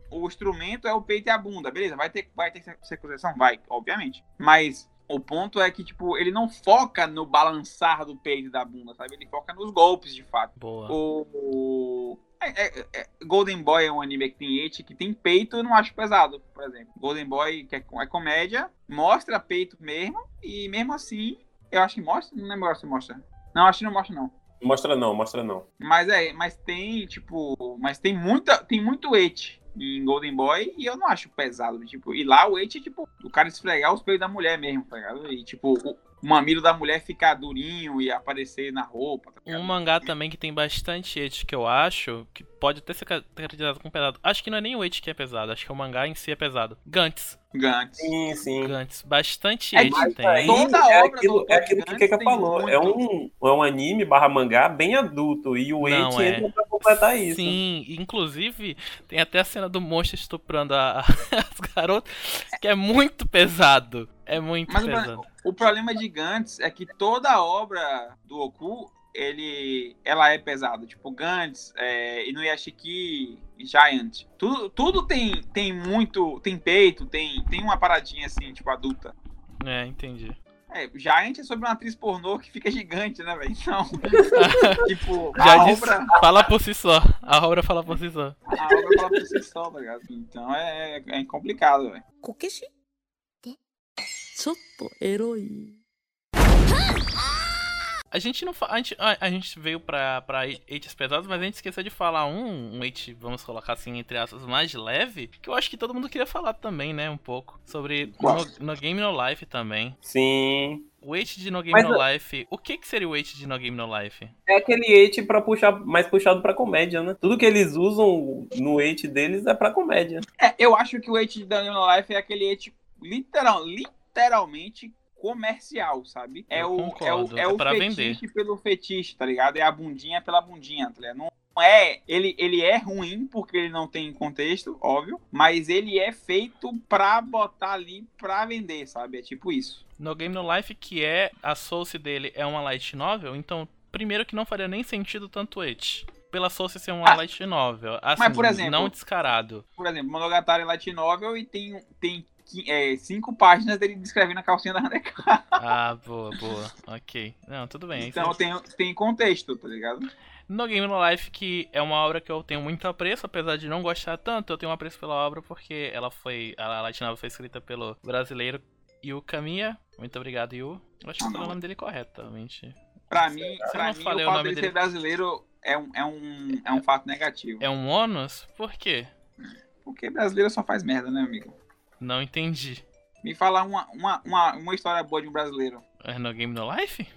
o, o instrumento é o peito e a bunda, beleza, vai ter, vai ter circuncisão? Vai, obviamente. Mas o ponto é que, tipo, ele não foca no balançar do peito e da bunda, sabe? Ele foca nos golpes, de fato. Boa. O. o- é- é- é- Golden Boy é um anime que tem hate, que tem peito, eu não acho pesado, por exemplo. Golden Boy, que é, é comédia, mostra peito mesmo, e mesmo assim, eu acho que mostra, não lembro agora se mostra. Não, acho que não mostra, não. Mostra não, mostra não. Mas é, mas tem, tipo, mas tem muita, tem muito hate em Golden Boy e eu não acho pesado, tipo, e lá o hate é tipo, o cara esfregar os peitos da mulher mesmo, tá ligado? E tipo, o, o mamilo da mulher ficar durinho e aparecer na roupa, tá? Um mangá também que tem bastante hate que eu acho, que pode até ser caracterizado como pesado. Acho que não é nem o hate que é pesado, acho que o mangá em si é pesado. Gantz. Gantz. Sim, sim. Gantz. Bastante É tem. aí Toda é obra aquilo, do é aquilo que Keka falou. muito. É um, é um anime barra mangá bem adulto. E o Eight é. entra pra completar isso. Sim, inclusive tem até a cena do monstro estuprando a- as garotas, que é muito pesado. É muito Mas pesado. O, o problema de Gantz é que toda obra do Oku ele, ela é pesada. Tipo, Gantz, é, Inuyashiki, Giant. Tudo, tudo tem, tem muito. Tem peito, tem, tem uma paradinha assim, tipo, adulta. É, entendi. É, Giant é sobre uma atriz pornô que fica gigante, né, velho? Então, tipo, Já a disse, obra... Fala por si só. A obra fala por si só. A obra fala por si só, tá ligado? Então é, é, é complicado, velho. Kukishi? ちょっとエロい A gente não fa- a gente, a, a gente veio pra, pra hates pesados, mas a gente esqueceu de falar um, um hate, vamos colocar assim, entre aspas, mais leve, que eu acho que todo mundo queria falar também, né, um pouco. Sobre Qual? no, no Game No Life também. Sim. O hate de No Game Mas No eu- Life, o que que seria o hate de No Game No Life? É aquele Eight pra puxar, mais puxado pra comédia, né? Tudo que eles usam no Eight deles é pra comédia. É, eu acho que o Age de Daniel Life é aquele Age literal, literalmente comercial, sabe? É Eu o, é o, é é o fetiche pelo fetiche, tá ligado? É a bundinha pela bundinha, tá ligado? Não é, ele, ele é ruim porque ele não tem contexto, óbvio, mas ele é feito pra botar ali pra vender, sabe? É tipo isso. No Game No Life, que é a source dele é uma light novel, então primeiro que não faria nem sentido tanto hate. Pela source ser uma Ah, light novel. Assim, mas, por exemplo- não descarado. Por exemplo, Monogatari Light Novel e tem, tem é, cinco páginas dele descrevendo a calcinha da Haneka. Ah, boa, boa. Ok. Não, tudo bem. Então tem, tem contexto, tá ligado? No Game No Life, que é uma obra que eu tenho muito apreço, apesar de não gostar tanto, eu tenho um apreço pela obra porque ela foi. A Novel foi escrita pelo brasileiro Yu Kamiya. Muito obrigado, Yu. Eu acho que eu falei o nome dele corretamente. Pra mim, eu pra não mim falei o o nome dele- ser brasileiro é um, é, um, é um fato negativo. É um ônus? Por quê? Porque brasileiro só faz merda, né, amigo? Não entendi. Me fala uma, uma, uma, uma história boa de um brasileiro. É no Game No Life?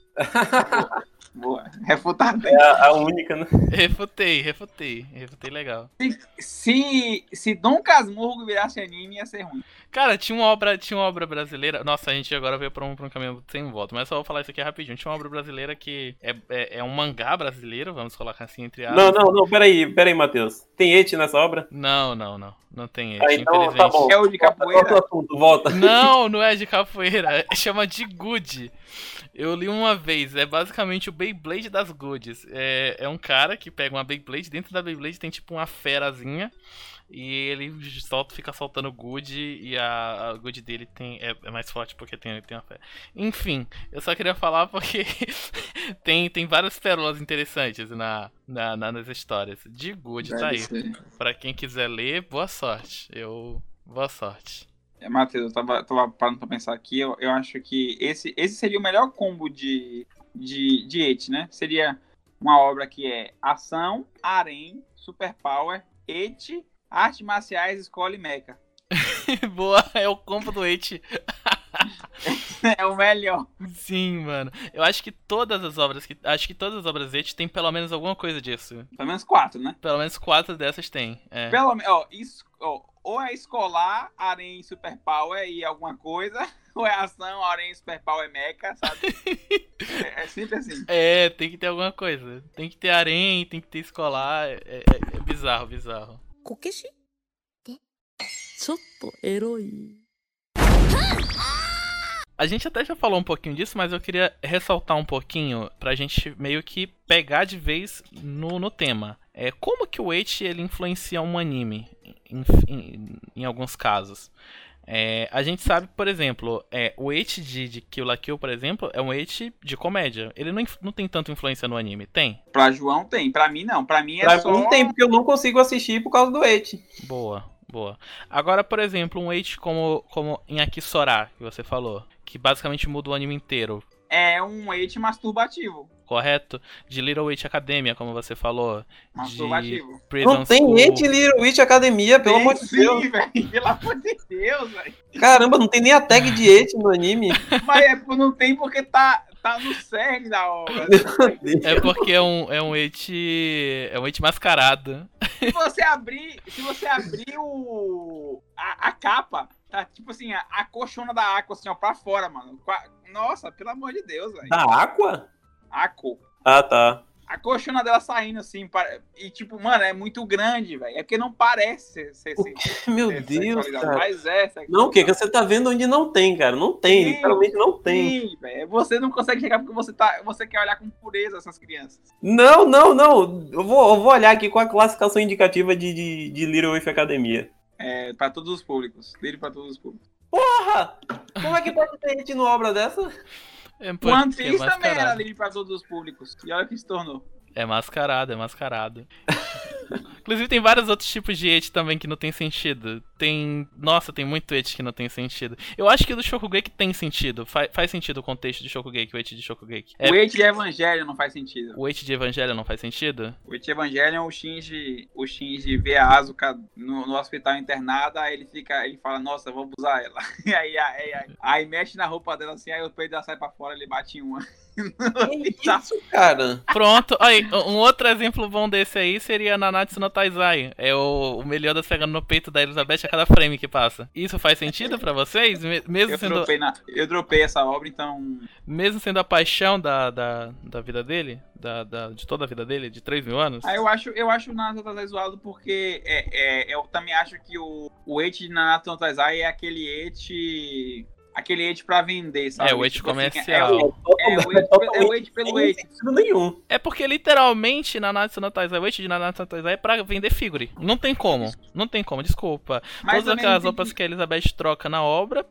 Boa. Refutado. É a, a única, né? Refutei, refutei. Refutei legal. Se, se Dom Casmurro virasse anime, ia ser ruim. Cara, tinha uma obra, tinha uma obra brasileira. Nossa, a gente agora veio pra um, pra um caminho sem volta, mas só vou falar isso aqui rapidinho. Tinha uma obra brasileira que é, é, é um mangá brasileiro, vamos colocar assim entre aspas. Não, não, não, peraí, peraí, Matheus. Tem et nessa obra? Não, não, não. Não tem Ah, esse, então tá bom. É o de capoeira. Volta assunto, volta. Não, não é de capoeira. Chama de Good. Eu li uma vez. É basicamente o Beyblade das Goods. É, é um cara que pega uma Beyblade. Dentro da Beyblade tem tipo uma ferazinha. E ele solta, fica soltando Good. E a, a Good dele tem, é, é mais forte porque tem, tem uma fera. Enfim, eu só queria falar porque tem, tem várias pérolas interessantes na, na, na- nas histórias. De Good, tá aí. Deve ser. Pra quem quiser ler, boa sorte. Eu. Boa sorte. É, Matheus, eu tava, tava parando pra pensar aqui, eu, eu acho que esse, esse seria o melhor combo de, de, de et, né? Seria uma obra que é ação, harém, superpower, et, artes marciais, escola e mecha. boa, é o combo do Eight. É o melhor. Sim, mano. Eu acho que todas as obras que. Acho que todas as obras Eight tem pelo menos alguma coisa disso. Pelo menos quatro, né? Pelo menos quatro dessas tem. É. Pelo menos, ó, isso, ó, ou é escolar, harém, superpower e alguma coisa, ou é ação, harém, superpower, mecha, sabe? é, é sempre assim. É, tem que ter alguma coisa. Tem que ter harém, tem que ter escolar. É, é- é bizarro, bizarro. こけしってちょっとエロい A gente até já falou um pouquinho disso, mas eu queria ressaltar um pouquinho pra gente meio que pegar de vez no, no tema. É, como que o Eight ele influencia um anime, em, em- em alguns casos. É, a gente sabe, por exemplo, é, o Eight de, de Kill la Kill, por exemplo, é um Eight de comédia. Ele não, não tem tanta influência no anime, tem? Pra João tem, pra mim não. Pra mim é Pra só. tem, porque eu não consigo assistir por causa do et. Boa, boa. Agora, por exemplo, um Eight como, como em Akisora, que você falou, que basicamente muda o anime inteiro. É um et masturbativo. correto? De Little Witch Academia, como você falou. Masturbativo. Não tem School. et Little Witch Academia, pelo amor de sim, Deus. velho. Pelo amor de Deus, velho. Caramba, não tem nem a tag de et no anime. Mas é, não tem porque tá, tá no cerne da obra. É porque é um, é um et. É um et mascarado. se você abrir, se você abrir o a, a capa, tá tipo assim, a, a colchona da Aqua assim, ó, pra fora, mano. Nossa, pelo amor de Deus, velho. Da Aqua? Aqua. Ah, tá. A colchona dela saindo assim, e tipo, mano, é muito grande, velho. É porque não parece ser, ser, Meu ser Deus, cara. Mas é. Não, o que? Você tá vendo onde não tem, cara. Não tem, Sim, literalmente não tem. Sim, velho. Você não consegue chegar porque você, tá, você quer olhar com pureza essas crianças. Não, não, não. Eu vou, eu vou olhar aqui com a classificação indicativa de, de, de Little Witch Academia. É, pra todos os públicos. Dele pra todos os públicos. Porra! Como é que pode ter et numa obra dessa? É One porque é Piece também era livre pra todos os públicos. E olha o que se tornou. É mascarado, é mascarado. Inclusive tem vários outros tipos de et também que não tem sentido. Tem. Nossa, tem muito et que não tem sentido. Eu acho que o do Shokugeki tem sentido. Fa- faz sentido o contexto do Shokugeki, o et de Shokugeki. É, O Eight de Evangelho não faz sentido. o et de Evangelho não faz sentido? O Eight de Evangelho é o Shinji, o Shinji vê a Asuka no, no hospital internada, aí ele fica, ele fala, nossa, vou abusar ela. E aí, aí, aí, aí mexe na roupa dela assim, aí o peito dela sai pra fora, ele bate em uma. Que isso, cara? Pronto, aí, um outro exemplo bom desse aí seria Nanatsu no Taizai. É o, o Meliodas pegando no peito da Elizabeth a cada frame que passa. Isso faz sentido pra vocês? Me- Mesmo Eu sendo, dropei, na, eu dropei essa obra, então. mesmo sendo a paixão da, da, da vida dele? Da, da- de toda a vida dele? De 3 mil anos? Aí eu acho, eu acho o no Taizai zoado porque é, é, eu também acho que o, o de Naruto no Taizai é aquele Eight. Aquele Eight pra vender, sabe? É, o Eight Tipo assim, comercial. É, o- é o é o Eight pelo Sem Eight. sentido nenhum. É porque literalmente Nanatsu no Taizai, o Eight de Nanatsu no Taizai é pra vender figure. Não tem como. Não tem como, desculpa. Mas Todas aquelas tem roupas que- a Elizabeth troca na obra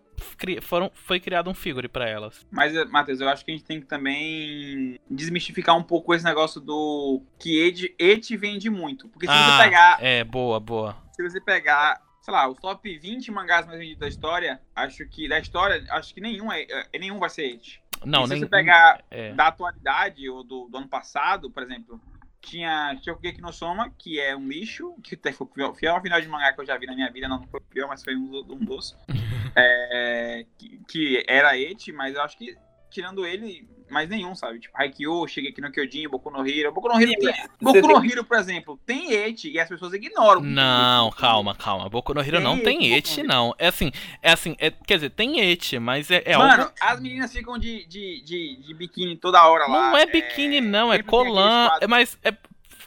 foram, foi criado um figure pra elas. Mas, Matheus, eu acho que a gente tem que também desmistificar um pouco esse negócio do que Ed, Ed vende muito. Porque se ah, você pegar, é, boa, boa. se você pegar, sei lá, os top 20 mangás mais vendidos da história, acho que da história, acho que nenhum é, é- nenhum vai ser Ed. Não, e se nem. você pegar é. da atualidade ou do, do ano passado, por exemplo, tinha Shokugeki no Soma, que é um lixo, que até foi o pior- final de mangá que eu já vi na minha vida, não foi o pior, mas foi um, um dos. É, que, que era et, mas eu acho que tirando ele, mais nenhum, sabe? Tipo, Haikyuu, Shigeki no Kyojin, Boku no Hero. Boku no Hero, Sim, tem, Boku no tem- Hero, por exemplo, tem eti e as pessoas ignoram. Não, calma, calma. Boku no Hero não Tem tem eti, eti, Boku no não. É assim, é assim, é- quer dizer, tem eti, mas é, é Mano, algo... as meninas ficam de, de, de, de biquíni toda hora lá. Não é biquíni, não, é tem aqueles colã. quadros. É, mas é.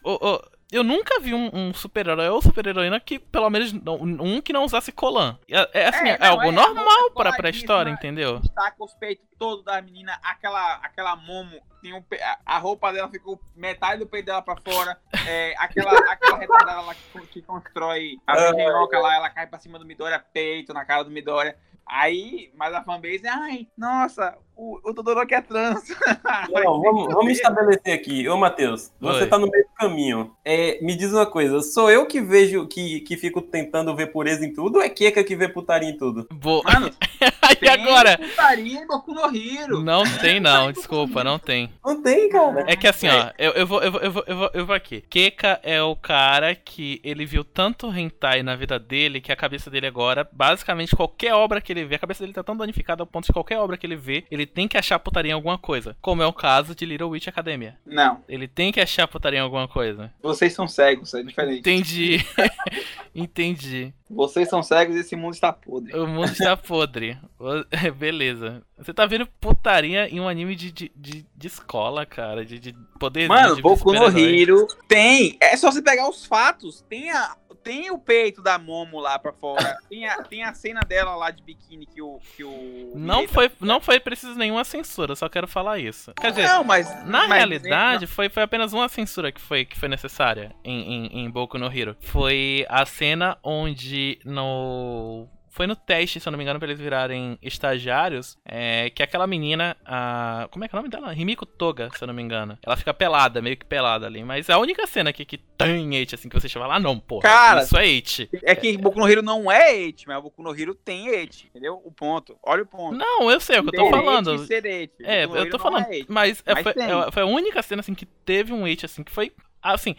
ô, ô, eu nunca vi um, um super-herói ou super-heroína que, pelo menos, não- um que não usasse colã. É, é assim, É, é, não, algo é a normal pra, pra coladíssima, história, entendeu? destaca os peitos todos das meninas, aquela, aquela momo, tem um, a- roupa dela ficou metade do peito dela pra fora, é, aquela, aquela retardada lá que, que constrói a Ah. engenhoca lá, ela cai pra cima do Midoriya, peito na cara do Midoriya. Aí, mas a fanbase, ai, nossa, o, o Todoroki é trans. Não, vamos, vamos estabelecer aqui. Ô, Matheus, você Oi. tá no meio do caminho. É, me diz uma coisa, sou eu que vejo, que, que fico tentando ver pureza em tudo ou é Keka que vê putaria em tudo? Vou... Mano, e agora? putaria em Boku no Hero. Não tem, não, desculpa, não tem. Não tem, cara. É que assim, ó, eu, eu, vou, eu, vou, eu, vou, eu, vou, eu vou aqui. Keka é o cara que ele viu tanto hentai na vida dele que a cabeça dele agora, basicamente qualquer obra que ele vê, a cabeça dele tá tão danificada ao ponto de qualquer obra que ele vê, ele tem que achar putaria em alguma coisa. Como é o caso de Little Witch Academia. Não, Ele tem que achar putaria em alguma coisa. vocês são cegos, é diferente. Entendi. Entendi. Vocês são cegos e esse mundo está podre. O mundo está podre. Beleza. Você tá vendo putaria em um anime de, de, de, de escola, cara. De, de poder Mano, de Boku no. Hero tem. É só você pegar os fatos. Tem, a, tem o peito da Momo lá pra fora. Tem a, tem a cena dela lá de biquíni que o. Que o Não Eita, foi, não foi preciso nenhuma censura, só quero falar isso. Quer dizer, Não, mas. na mas- realidade, foi, foi apenas uma censura que foi, que foi necessária em, em, em Boku no Hero. Foi a cena onde no. Foi no teste, se eu não me engano, pra eles virarem estagiários. É, que aquela menina. A, como é que é o nome dela? Rimiko Toga, se eu não me engano. Ela fica pelada, meio que pelada ali. Mas é a única cena que, que tem hate, assim, que você chama lá, não, pô. Cara, Isso é hate. É que Boku no Hero não é ete, mas Boku no Hero tem ete, entendeu? O ponto. Olha o ponto. Não, eu sei é o que eu tô falando. ete e ser ete. É, eu tô falando. é mas é, Mas foi, é, foi a única cena assim que teve um hate assim que foi. Assim,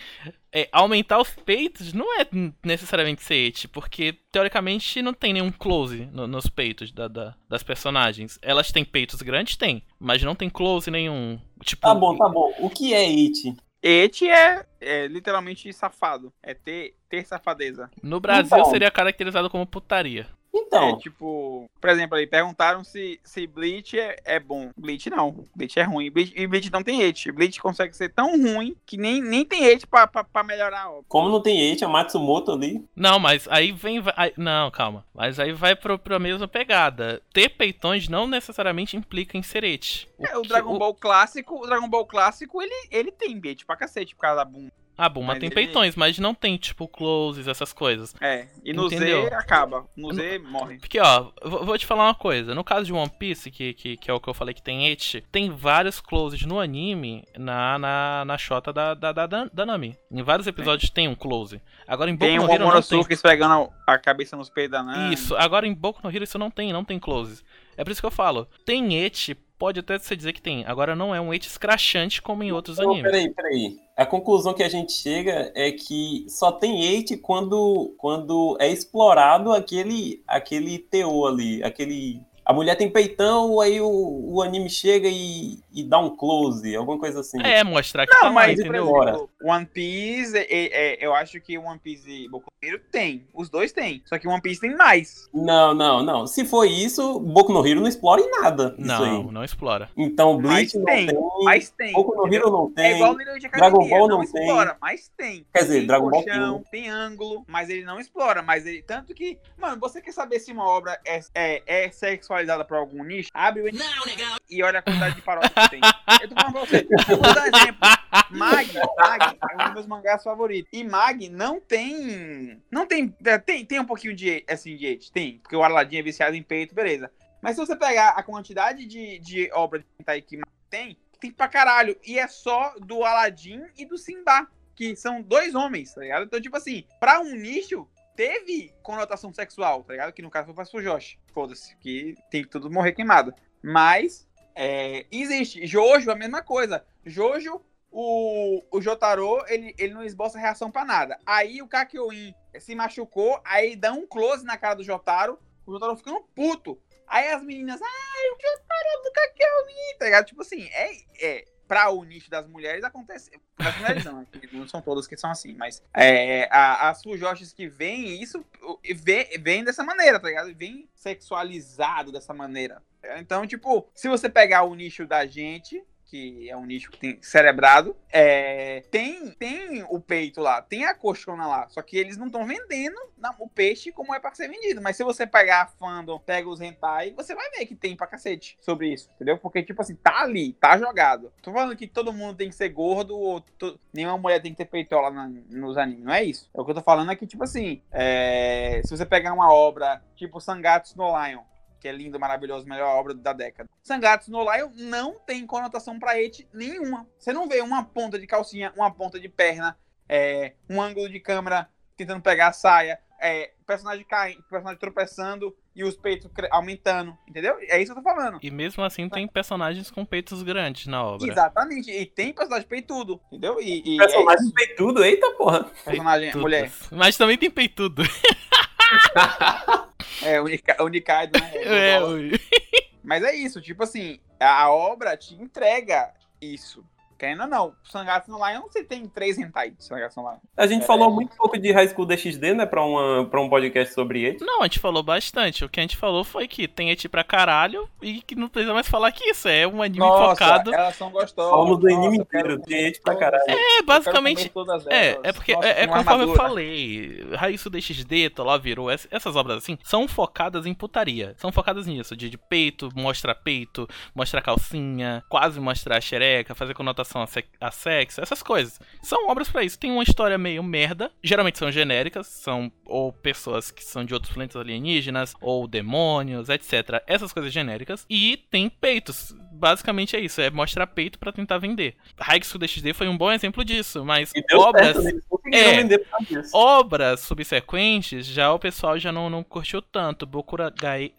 é, aumentar os peitos não é necessariamente ser hate, porque teoricamente não tem nenhum close no- nos peitos da- da- das personagens. Elas têm peitos grandes? Tem, mas não tem close nenhum. Tipo, Tá bom, tá bom. O que é It? Ete é, é literalmente safado. É ter, ter safadeza. no Brasil Então. seria caracterizado como putaria. Então, É tipo, por exemplo, aí perguntaram se, se Bleach é, é bom. Bleach não. Bleach é ruim. Bleach, e Bleach não tem hate. Bleach consegue ser tão ruim que nem, nem tem hate pra, pra, pra melhorar a obra. como não tem It, a Matsumoto ali. Não, mas aí vem. aí- não, calma. Mas aí vai pro, pra mesma pegada. Ter peitões não necessariamente implica em ser hate. É, o que- Dragon Ball clássico, o Dragon Ball clássico, ele, ele tem hate pra cacete por causa da bunda. A Buma Mas tem ele- peitões, mas não tem, tipo, closes, essas coisas. É, e no Entendeu? Z acaba. No Z morre. Porque, ó, vou te falar uma coisa. No caso de One Piece, que, que, que é o que eu falei que tem et, tem vários closes no anime na, na, na shota da, da, da, da Nami. Em vários episódios tem um close. Agora em Boku Tem no Hero tem. Momonosuke esfregando a cabeça nos peitos da Nami. Isso, agora em Boku no Hero isso não tem, não tem closes. É por isso que eu falo. Tem et, pode até você dizer que tem. Agora não é um et escrachante como em outros Não, animes. peraí, peraí. A conclusão que a gente chega é que só tem hate quando, quando é explorado aquele, aquele teor ali, aquele... A mulher tem peitão, aí o, o anime chega e, e dá um close, alguma coisa assim. É, mostrar que Não, tá mas, por entendeu? exemplo, One Piece, é- é- é- eu acho que One Piece e Boku no Hero tem. Os dois tem. Só que One Piece tem mais. Não, não, não. Se for isso, Boku no Hero não explora em nada. Isso Não, aí. não explora. Então, Mas Bleach não tem, tem, Mas tem. Boku no? Hero não tem. É igual o Little Dragon Academia, Ball não, não tem. explora, mas tem. Quer dizer, tem Dragon Ball colchão, tem ângulo, mas ele não explora. Mas ele. Tanto que. Mano, você quer saber se uma obra é, é, é sexualizada pra algum nicho? Abre o negão. e olha a quantidade de paródia que tem. Eu tô falando pra você. Eu vou dar exemplo. Mag, Mag é um dos meus mangás favoritos. E Mag não tem. Não tem. é, Tem, tem um pouquinho de assim, de hate, tem. Porque o Aladdin é viciado em peito, beleza. Mas se você pegar a quantidade de, de obra de hentai que Mag tem, tem pra caralho. E é só do Aladdin e do Simba. Que são dois homens, tá ligado? Então, tipo assim, pra um nicho, teve conotação sexual, tá ligado? Que no caso foi pra Josh. Foda-se, que tem que tudo morrer queimado. Mas é, existe. Jojo, a mesma coisa. Jojo, o, o Jotaro, ele, ele não esboça reação pra nada. Aí o Kakyoin se machucou, aí dá um close na cara do Jotaro, o Jotaro ficando puto. Aí as meninas, ai, o Jotaro do homem, tá ligado? Tipo assim, é, é pra o nicho das mulheres acontece. Das mulheres não, porque não são todas que são assim, mas é, a- as fujoshis que vêm, isso vem, vem dessa maneira, tá ligado? Vem sexualizado dessa maneira. Então, tipo, se você pegar o nicho da gente, que é um nicho que tem cerebrado, é, tem, tem o peito lá, tem a coxona lá, só que eles não estão vendendo na- o peixe como é pra ser vendido. Mas se você pegar a fandom, pega os hentai, você vai ver que tem pra cacete sobre isso, entendeu? Porque, tipo assim, tá ali, tá jogado. Tô falando que todo mundo tem que ser gordo ou to- nenhuma mulher tem que ter peitola na- nos animes, não é isso. É o que eu tô falando é que, tipo assim, é, se você pegar uma obra tipo Sangatsu no Lion, que é lindo, maravilhoso, melhor obra da década. Sangatsu no Lion não tem conotação pra eti nenhuma. Você não vê uma ponta de calcinha, uma ponta de perna, é, um ângulo de câmera tentando pegar a saia, é, personagem caindo, personagem tropeçando e os peitos aumentando, entendeu? É isso que eu tô falando. E mesmo assim tem personagens com peitos grandes na obra. Exatamente. E tem personagem peitudo, entendeu? E, e Personagem peitudo, eita porra. é personagem Peitudos. mulher. Mas também tem peitudo. É, unica, unicado, né? É, ui. Mas é isso, tipo assim, a obra te entrega isso. Querendo ou não, Sangatsu no Lion você tem três hentai de Sangatsu no Lion. A gente É. falou muito pouco de High School DxD, né? Pra, uma, pra um podcast sobre ele. Não, a gente falou bastante. O que a gente falou foi que tem eti pra caralho e que não precisa mais falar que isso. É um anime Nossa, focado. elas são gostosas. Falamos do anime inteiro, tem gente pra caralho. É, basicamente. É, é porque Nossa, é, é conforme eu falei. Raizu DXD, Toló virou, ess- essas obras assim, são focadas em putaria. São focadas nisso, de, de peito, mostrar peito, mostrar calcinha, quase mostrar xereca, fazer conotação a, se- a sexo, essas coisas. São obras pra isso. Tem uma história meio merda, geralmente são genéricas, são ou pessoas que são de outros planetas alienígenas, ou demônios, etc. Essas coisas genéricas. E tem peitos. Basicamente é isso, é mostrar peito pra tentar vender. Haikyuu DxD foi um bom exemplo disso, mas E obras né? É. obras subsequentes, já o pessoal já não, não curtiu tanto. Bokura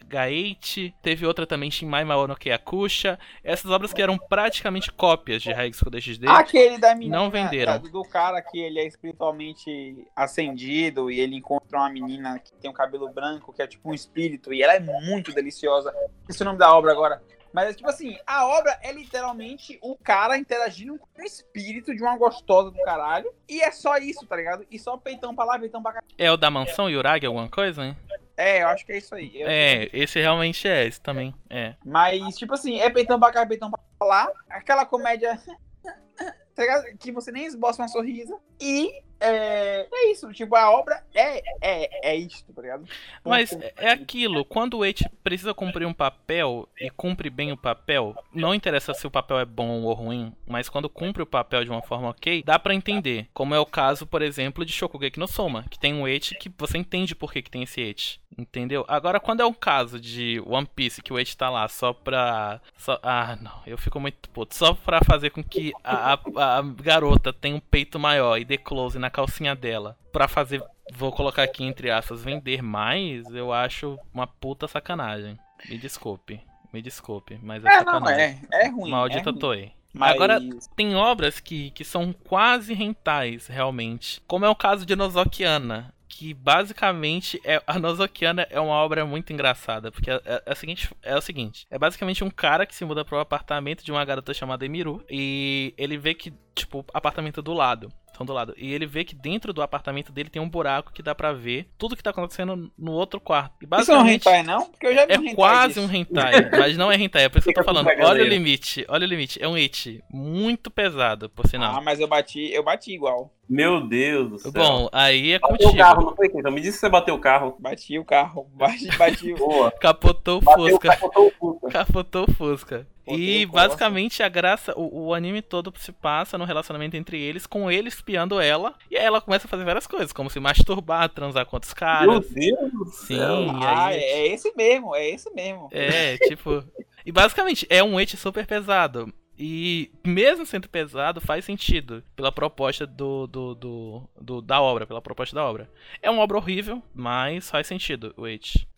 Gaete, teve outra também, Shinmai Mao no Kyakusha. Essas obras que eram praticamente cópias de Haikyuu DxD. Aquele da menina, Não venderam. do cara que ele é espiritualmente ascendido e ele encontra uma menina que tem um cabelo branco, que é tipo um espírito, e ela é muito deliciosa. Esse é o nome da obra agora. Mas, tipo assim, a obra é literalmente o cara interagindo com o espírito de uma gostosa do caralho. E é só isso, tá ligado? E só peitão pra lá, peitão pra cá. É o da mansão Yuragi, alguma coisa, hein? É, eu acho que é isso aí. Eu- É, esse realmente é, esse também é. Mas, tipo assim, é peitão pra cá, peitão pra lá. Aquela comédia. tá? Que você nem esboça uma sorrisa. E é, é isso. Tipo, a obra é, é, é isto, tá ligado? Mas é aquilo, quando o Eit precisa cumprir um papel e cumpre bem o papel, não interessa se o papel é bom ou ruim, mas quando cumpre o papel de uma forma ok, dá pra entender. Como é o caso, por exemplo, de Shokugeki no Soma, que tem um Eit que você entende por que, que tem esse Eit. Entendeu? Agora, quando é um caso de One Piece, que o Eit tá lá só pra. Só, ah, não, eu fico muito puto. Só pra fazer com que a, a- a garota tenha um peito maior e dê close na calcinha dela. Pra fazer vou colocar aqui entre aspas, vender mais, eu acho uma puta sacanagem. Me desculpe. Me desculpe, mas é, É, não, sacanagem. é, é ruim. Maldita é ruim. Toei. Mas- Agora, tem obras que, que são quase rentais, realmente. Como é o caso de Nozokiana. Que basicamente é, a Nozokiana é uma obra muito engraçada. Porque é, é- é o seguinte, é o seguinte: é basicamente um cara que se muda para um apartamento de uma garota chamada Emiru. E ele vê que, tipo, apartamento do lado. Do lado. E ele vê que dentro do apartamento dele tem um buraco que dá pra ver tudo que tá acontecendo no outro quarto. E Isso não é um basicamente. hentai, não? Porque eu já vi um É hentai quase disso. um hentai, mas não é hentai, é por isso que eu tô falando. Olha o limite, olha o limite. É um it muito pesado, por sinal. Ah, mas eu bati, eu bati igual. Meu Deus do céu. Bom, aí é bateu o carro, contigo. não foi, Então me diz que você bateu o carro. Bati o carro. Bati, bati o. Boa. Capotou o Fusca. capotou o Fusca. Capotou o Fusca. E basicamente a graça, o, o anime todo se passa no relacionamento entre eles, com ele espiando ela. E aí ela começa a fazer várias coisas, como se masturbar, transar com outros Meu caras. Deus do Sim, céu. Ah, aí. é esse mesmo, é esse mesmo. É, tipo. E basicamente, é um et super pesado. E mesmo sendo pesado, faz sentido pela proposta do, do, do, do- da obra, pela proposta da obra. É uma obra horrível, mas faz sentido o.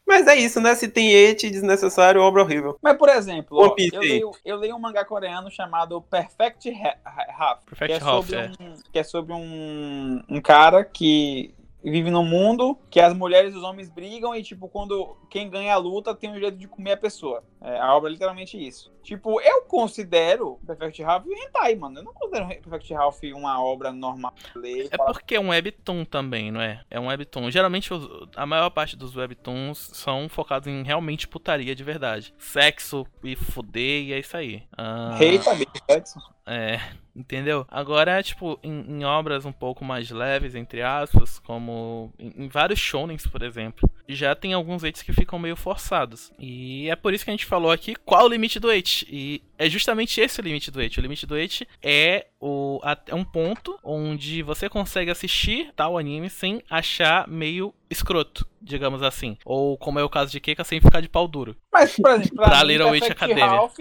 Mas é isso, né? Se tem et desnecessário, obra horrível. Mas, por exemplo, ó, eu, leio, eu leio um mangá coreano chamado Perfect Ha- Ha- Half. Perfect que é Half, sobre é. um, que é sobre um, um cara que vive num mundo que as mulheres e os homens brigam e, tipo, quando quem ganha a luta tem um jeito de comer a pessoa. É, a obra é literalmente isso. Tipo, eu considero Perfect Ralph hentai, mano. Eu não considero Perfect Ralph uma obra normal. Ler, É porque é um webtoon também, não é? É um webtoon. Geralmente a maior parte dos webtoons são focados em realmente putaria de verdade. Sexo e fuder e é isso aí. Ah, Eita, bicho, Edson. É, entendeu? Agora, tipo, em, em obras um pouco mais leves, entre aspas, como em, em vários shonens, por exemplo, já tem alguns eights que ficam meio forçados. E é por isso que a gente falou aqui qual o limite do eight. E é justamente esse o limite do eight. O limite do eight é, o, é um ponto onde você consegue assistir tal anime sem achar meio escroto, digamos assim. Ou como é o caso de Keika, sem ficar de pau duro. Mas, por exemplo, pra, Pra mim, Little Witch Academia. Ralph,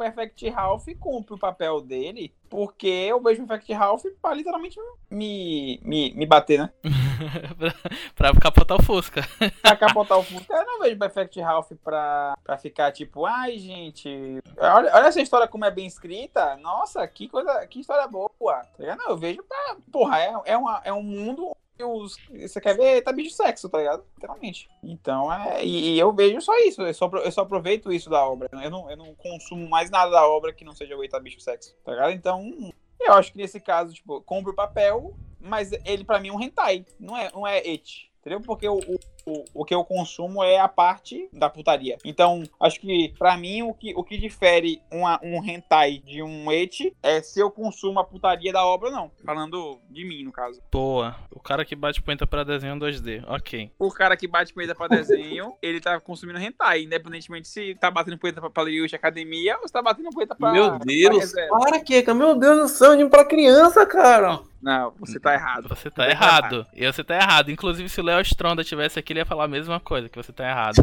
Perfect Ralph cumpre o papel dele, porque eu vejo Perfect Ralph pra literalmente me, me, me bater, né? pra, pra capotar o Fusca. Pra capotar o fundo. Eu não vejo Perfect Ralph pra, pra ficar tipo, ai, gente, olha, olha essa história como é bem escrita. Nossa, que coisa, que história boa. Tá? Não, eu vejo pra. Porra, é, é, uma, é um mundo os, você quer ver, tá bicho sexo, tá ligado? Literalmente. Então, é. E, eu vejo só isso. Eu só, eu só aproveito isso da obra. Eu não, eu não consumo mais nada da obra que não seja o Eita Bicho Sexo, tá ligado? Então. Eu acho que nesse caso, tipo, compro o papel, mas ele pra mim é um hentai, não é, não é et. Entendeu? Porque o, o, o que eu consumo é a parte da putaria. Então, acho que, pra mim, o que, o que difere uma, um hentai de um et é se eu consumo a putaria da obra ou não. Falando de mim, no caso. Boa. O cara que bate punheta pra desenho 2D. Ok. O cara que bate punheta pra desenho, ele tá consumindo hentai, independentemente se tá batendo punheta pra Playlist Academia ou se tá batendo punheta pra. Meu pra Deus, reserva. para, Keka, meu Deus do céu, anime pra criança, cara. Não, você tá errado. Você tá errado. E você tá errado. Inclusive, se o Léo Stronda tivesse aqui, que ele ia falar a mesma coisa, que você tá errado.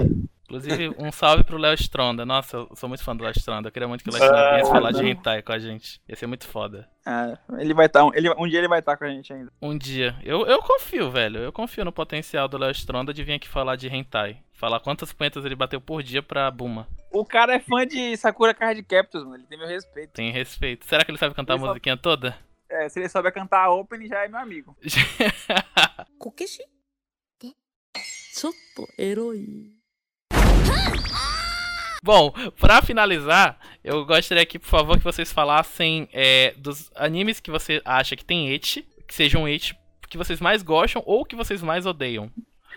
Inclusive, um salve pro Léo Stronda. Nossa, eu sou muito fã do Léo Stronda. Eu queria muito que o Léo é, Stronda viesse falar de né? hentai com a gente. Ia ser muito foda. É, ele vai estar. Tá, ele, um dia ele vai estar tá com a gente ainda. Um dia. Eu, eu confio, velho. Eu confio no potencial do Léo Stronda de vir aqui falar de hentai. Falar quantas punhetas ele bateu por dia pra Buma. O cara é fã de Sakura Card Captors, mano. Ele tem meu respeito. Tem respeito. Será que ele sabe cantar ele a musiquinha toda? É, se ele souber cantar a Open, já é meu amigo. Kukishi? ちょっとエロい Bom, pra finalizar, eu gostaria aqui, por favor, que vocês falassem é, dos animes que você acha que tem et, que sejam et, que vocês mais gostam ou que vocês mais odeiam.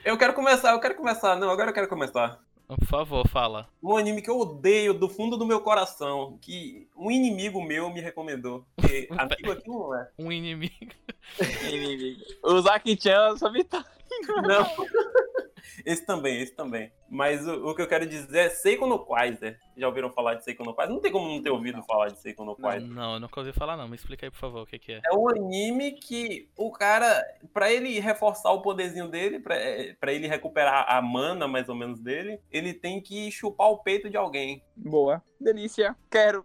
Eu quero começar, eu quero começar. Não, agora eu quero começar. Por favor, fala. Um anime que eu odeio do fundo do meu coração, que um inimigo meu me recomendou. Porque amigo aqui não é. Um inimigo. Inimigo. O Zaki-chan só me tá. Não. Esse também, esse também. Mas o, o que eu quero dizer é Seiko no Quaiser. Já ouviram falar de Seiko no Quaiser? Não tem como não ter ouvido falar de Seiko no Não, Quaiser. não, eu nunca ouvi falar não. Me explica aí, por favor, o que, que é. É um anime que o cara, pra ele reforçar o poderzinho dele, pra, é, ele recuperar a mana mais ou menos dele, ele tem que chupar o peito de alguém. Boa. Delícia. Quero.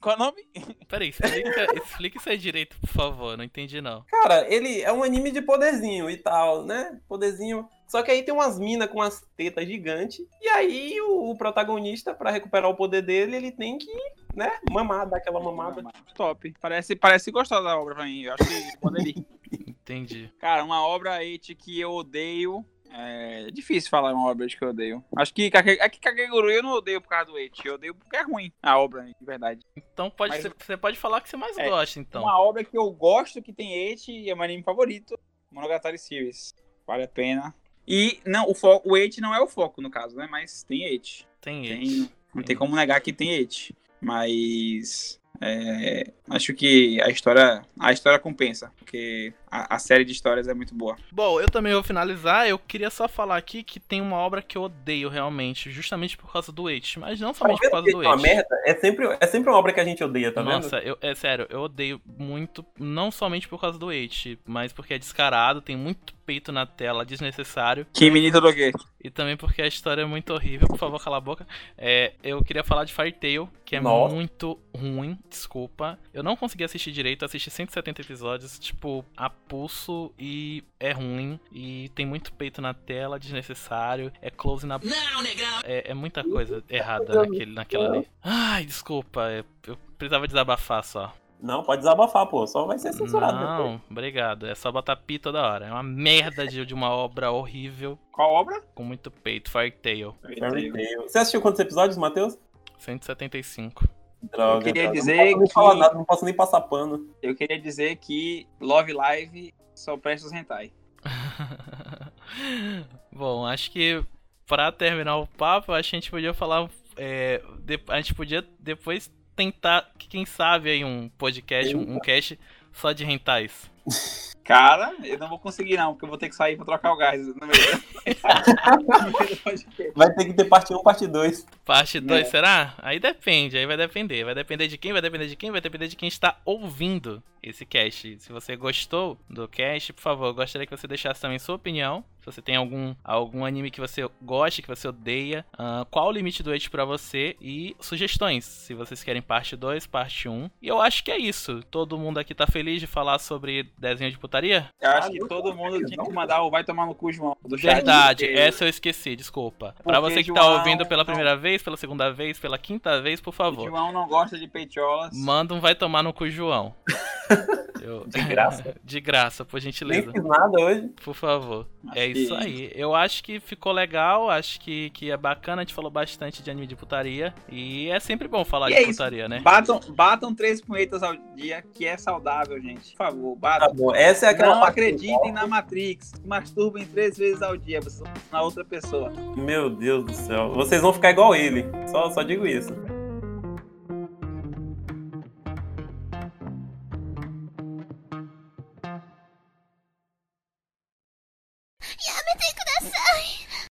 Qual é o nome? Peraí, explica, explica isso aí direito, por favor. Não entendi não. Cara, ele é um anime de poderzinho e tal, né? Poderzinho. Só que aí tem umas minas com umas tetas gigantes. E aí o, o protagonista, pra recuperar o poder dele, ele tem que, né, mamar, dar aquela mamada. Top. Parece, parece gostar da obra pra mim. Eu acho que poderia. Entendi. Cara, uma obra et que eu odeio. É difícil falar uma obra que eu odeio. Acho que é que Kakegurui eu não odeio por causa do et. Eu odeio porque é ruim a obra, de verdade. Então pode, Mas- ser- você pode falar que você mais É, gosta, então. Uma obra que eu gosto que tem et e é meu anime favorito. Monogatari Series. Vale a pena. E não, o, fo o et não é o foco no caso, né? Mas tem et. Tem Tem, et. não tem como negar que tem et. Mas é, acho que a história a história compensa, porque a, a série de histórias é muito boa. Bom, eu também vou finalizar. Eu queria só falar aqui que tem uma obra que eu odeio realmente, justamente por causa do It, mas não somente por causa É do uma It. merda, é sempre, é sempre uma obra que a gente odeia, tá vendo? Nossa, eu, é sério, eu odeio muito, não somente por causa do It, mas porque é descarado, tem muito peito na tela, desnecessário. Que menino do quê? E também porque a história é muito horrível. Por favor, cala a boca. É, eu queria falar de Fairy Tail, que é Nossa. muito ruim, desculpa. Eu não consegui assistir direito, assisti 170 episódios, tipo, a pulso e é ruim. E tem muito peito na tela, desnecessário. É close na. Não, negrão. É, é muita coisa errada naquele, naquela ali. Ai, desculpa, é- eu precisava desabafar só. Não, pode desabafar, pô. Só vai ser censurado depois. Não, obrigado. É só botar pi toda hora. É uma merda de, de uma obra horrível Qual obra? com muito peito. Fairy Tail. Fairy Tail. Você assistiu quantos episódios, Matheus? 175. Droga. Eu queria droga. dizer não posso nem que- falar nada, não posso nem passar pano. Eu queria dizer que Love Live só presta os hentai. Bom, acho que pra terminar o papo, acho que a gente podia falar. é, de- a gente podia depois tentar, quem sabe aí, um podcast, um, um cast só de rentais. Cara, eu não vou conseguir não, porque eu vou ter que sair pra trocar o gás. Vai ter que ter parte 1, parte 2. Parte 2, É. será? Aí depende, aí vai depender. Vai depender de quem, vai depender de quem, vai depender de quem está ouvindo esse cast. Se você gostou do cast, por favor, eu gostaria que você deixasse também sua opinião. Se você tem algum, algum anime que você gosta, que você odeia, ah, qual o limite do age pra você e sugestões, se vocês querem parte 2, parte 1. Um. E eu acho que é isso. Todo mundo aqui tá feliz de falar sobre desenho de putaria? Eu acho que todo mundo tinha que mandar o vai tomar no cu, João. Do chat, Verdade, porque- essa eu esqueci, desculpa. Pra Porque você que tá João- ouvindo pela primeira vez, pela segunda vez, pela quinta vez, por O favor. João não gosta de peitolas. Manda um vai tomar no cu, João. Eu- De graça. De graça, por Nem gentileza. fiz nada hoje. Por favor. Acho É que- isso aí. Eu acho que ficou legal, acho que, que é bacana. A gente falou bastante de anime de putaria. E é sempre bom falar E de é isso. putaria, né? Batam, batam três punhetas ao dia, que é saudável, gente. Por favor, Tá batam. bom. Essa é aquela Não acreditem na Matrix. Masturbem três vezes ao dia. Vocês vão na outra pessoa. Meu Deus do céu. Vocês vão ficar igual ele. Só, só digo isso.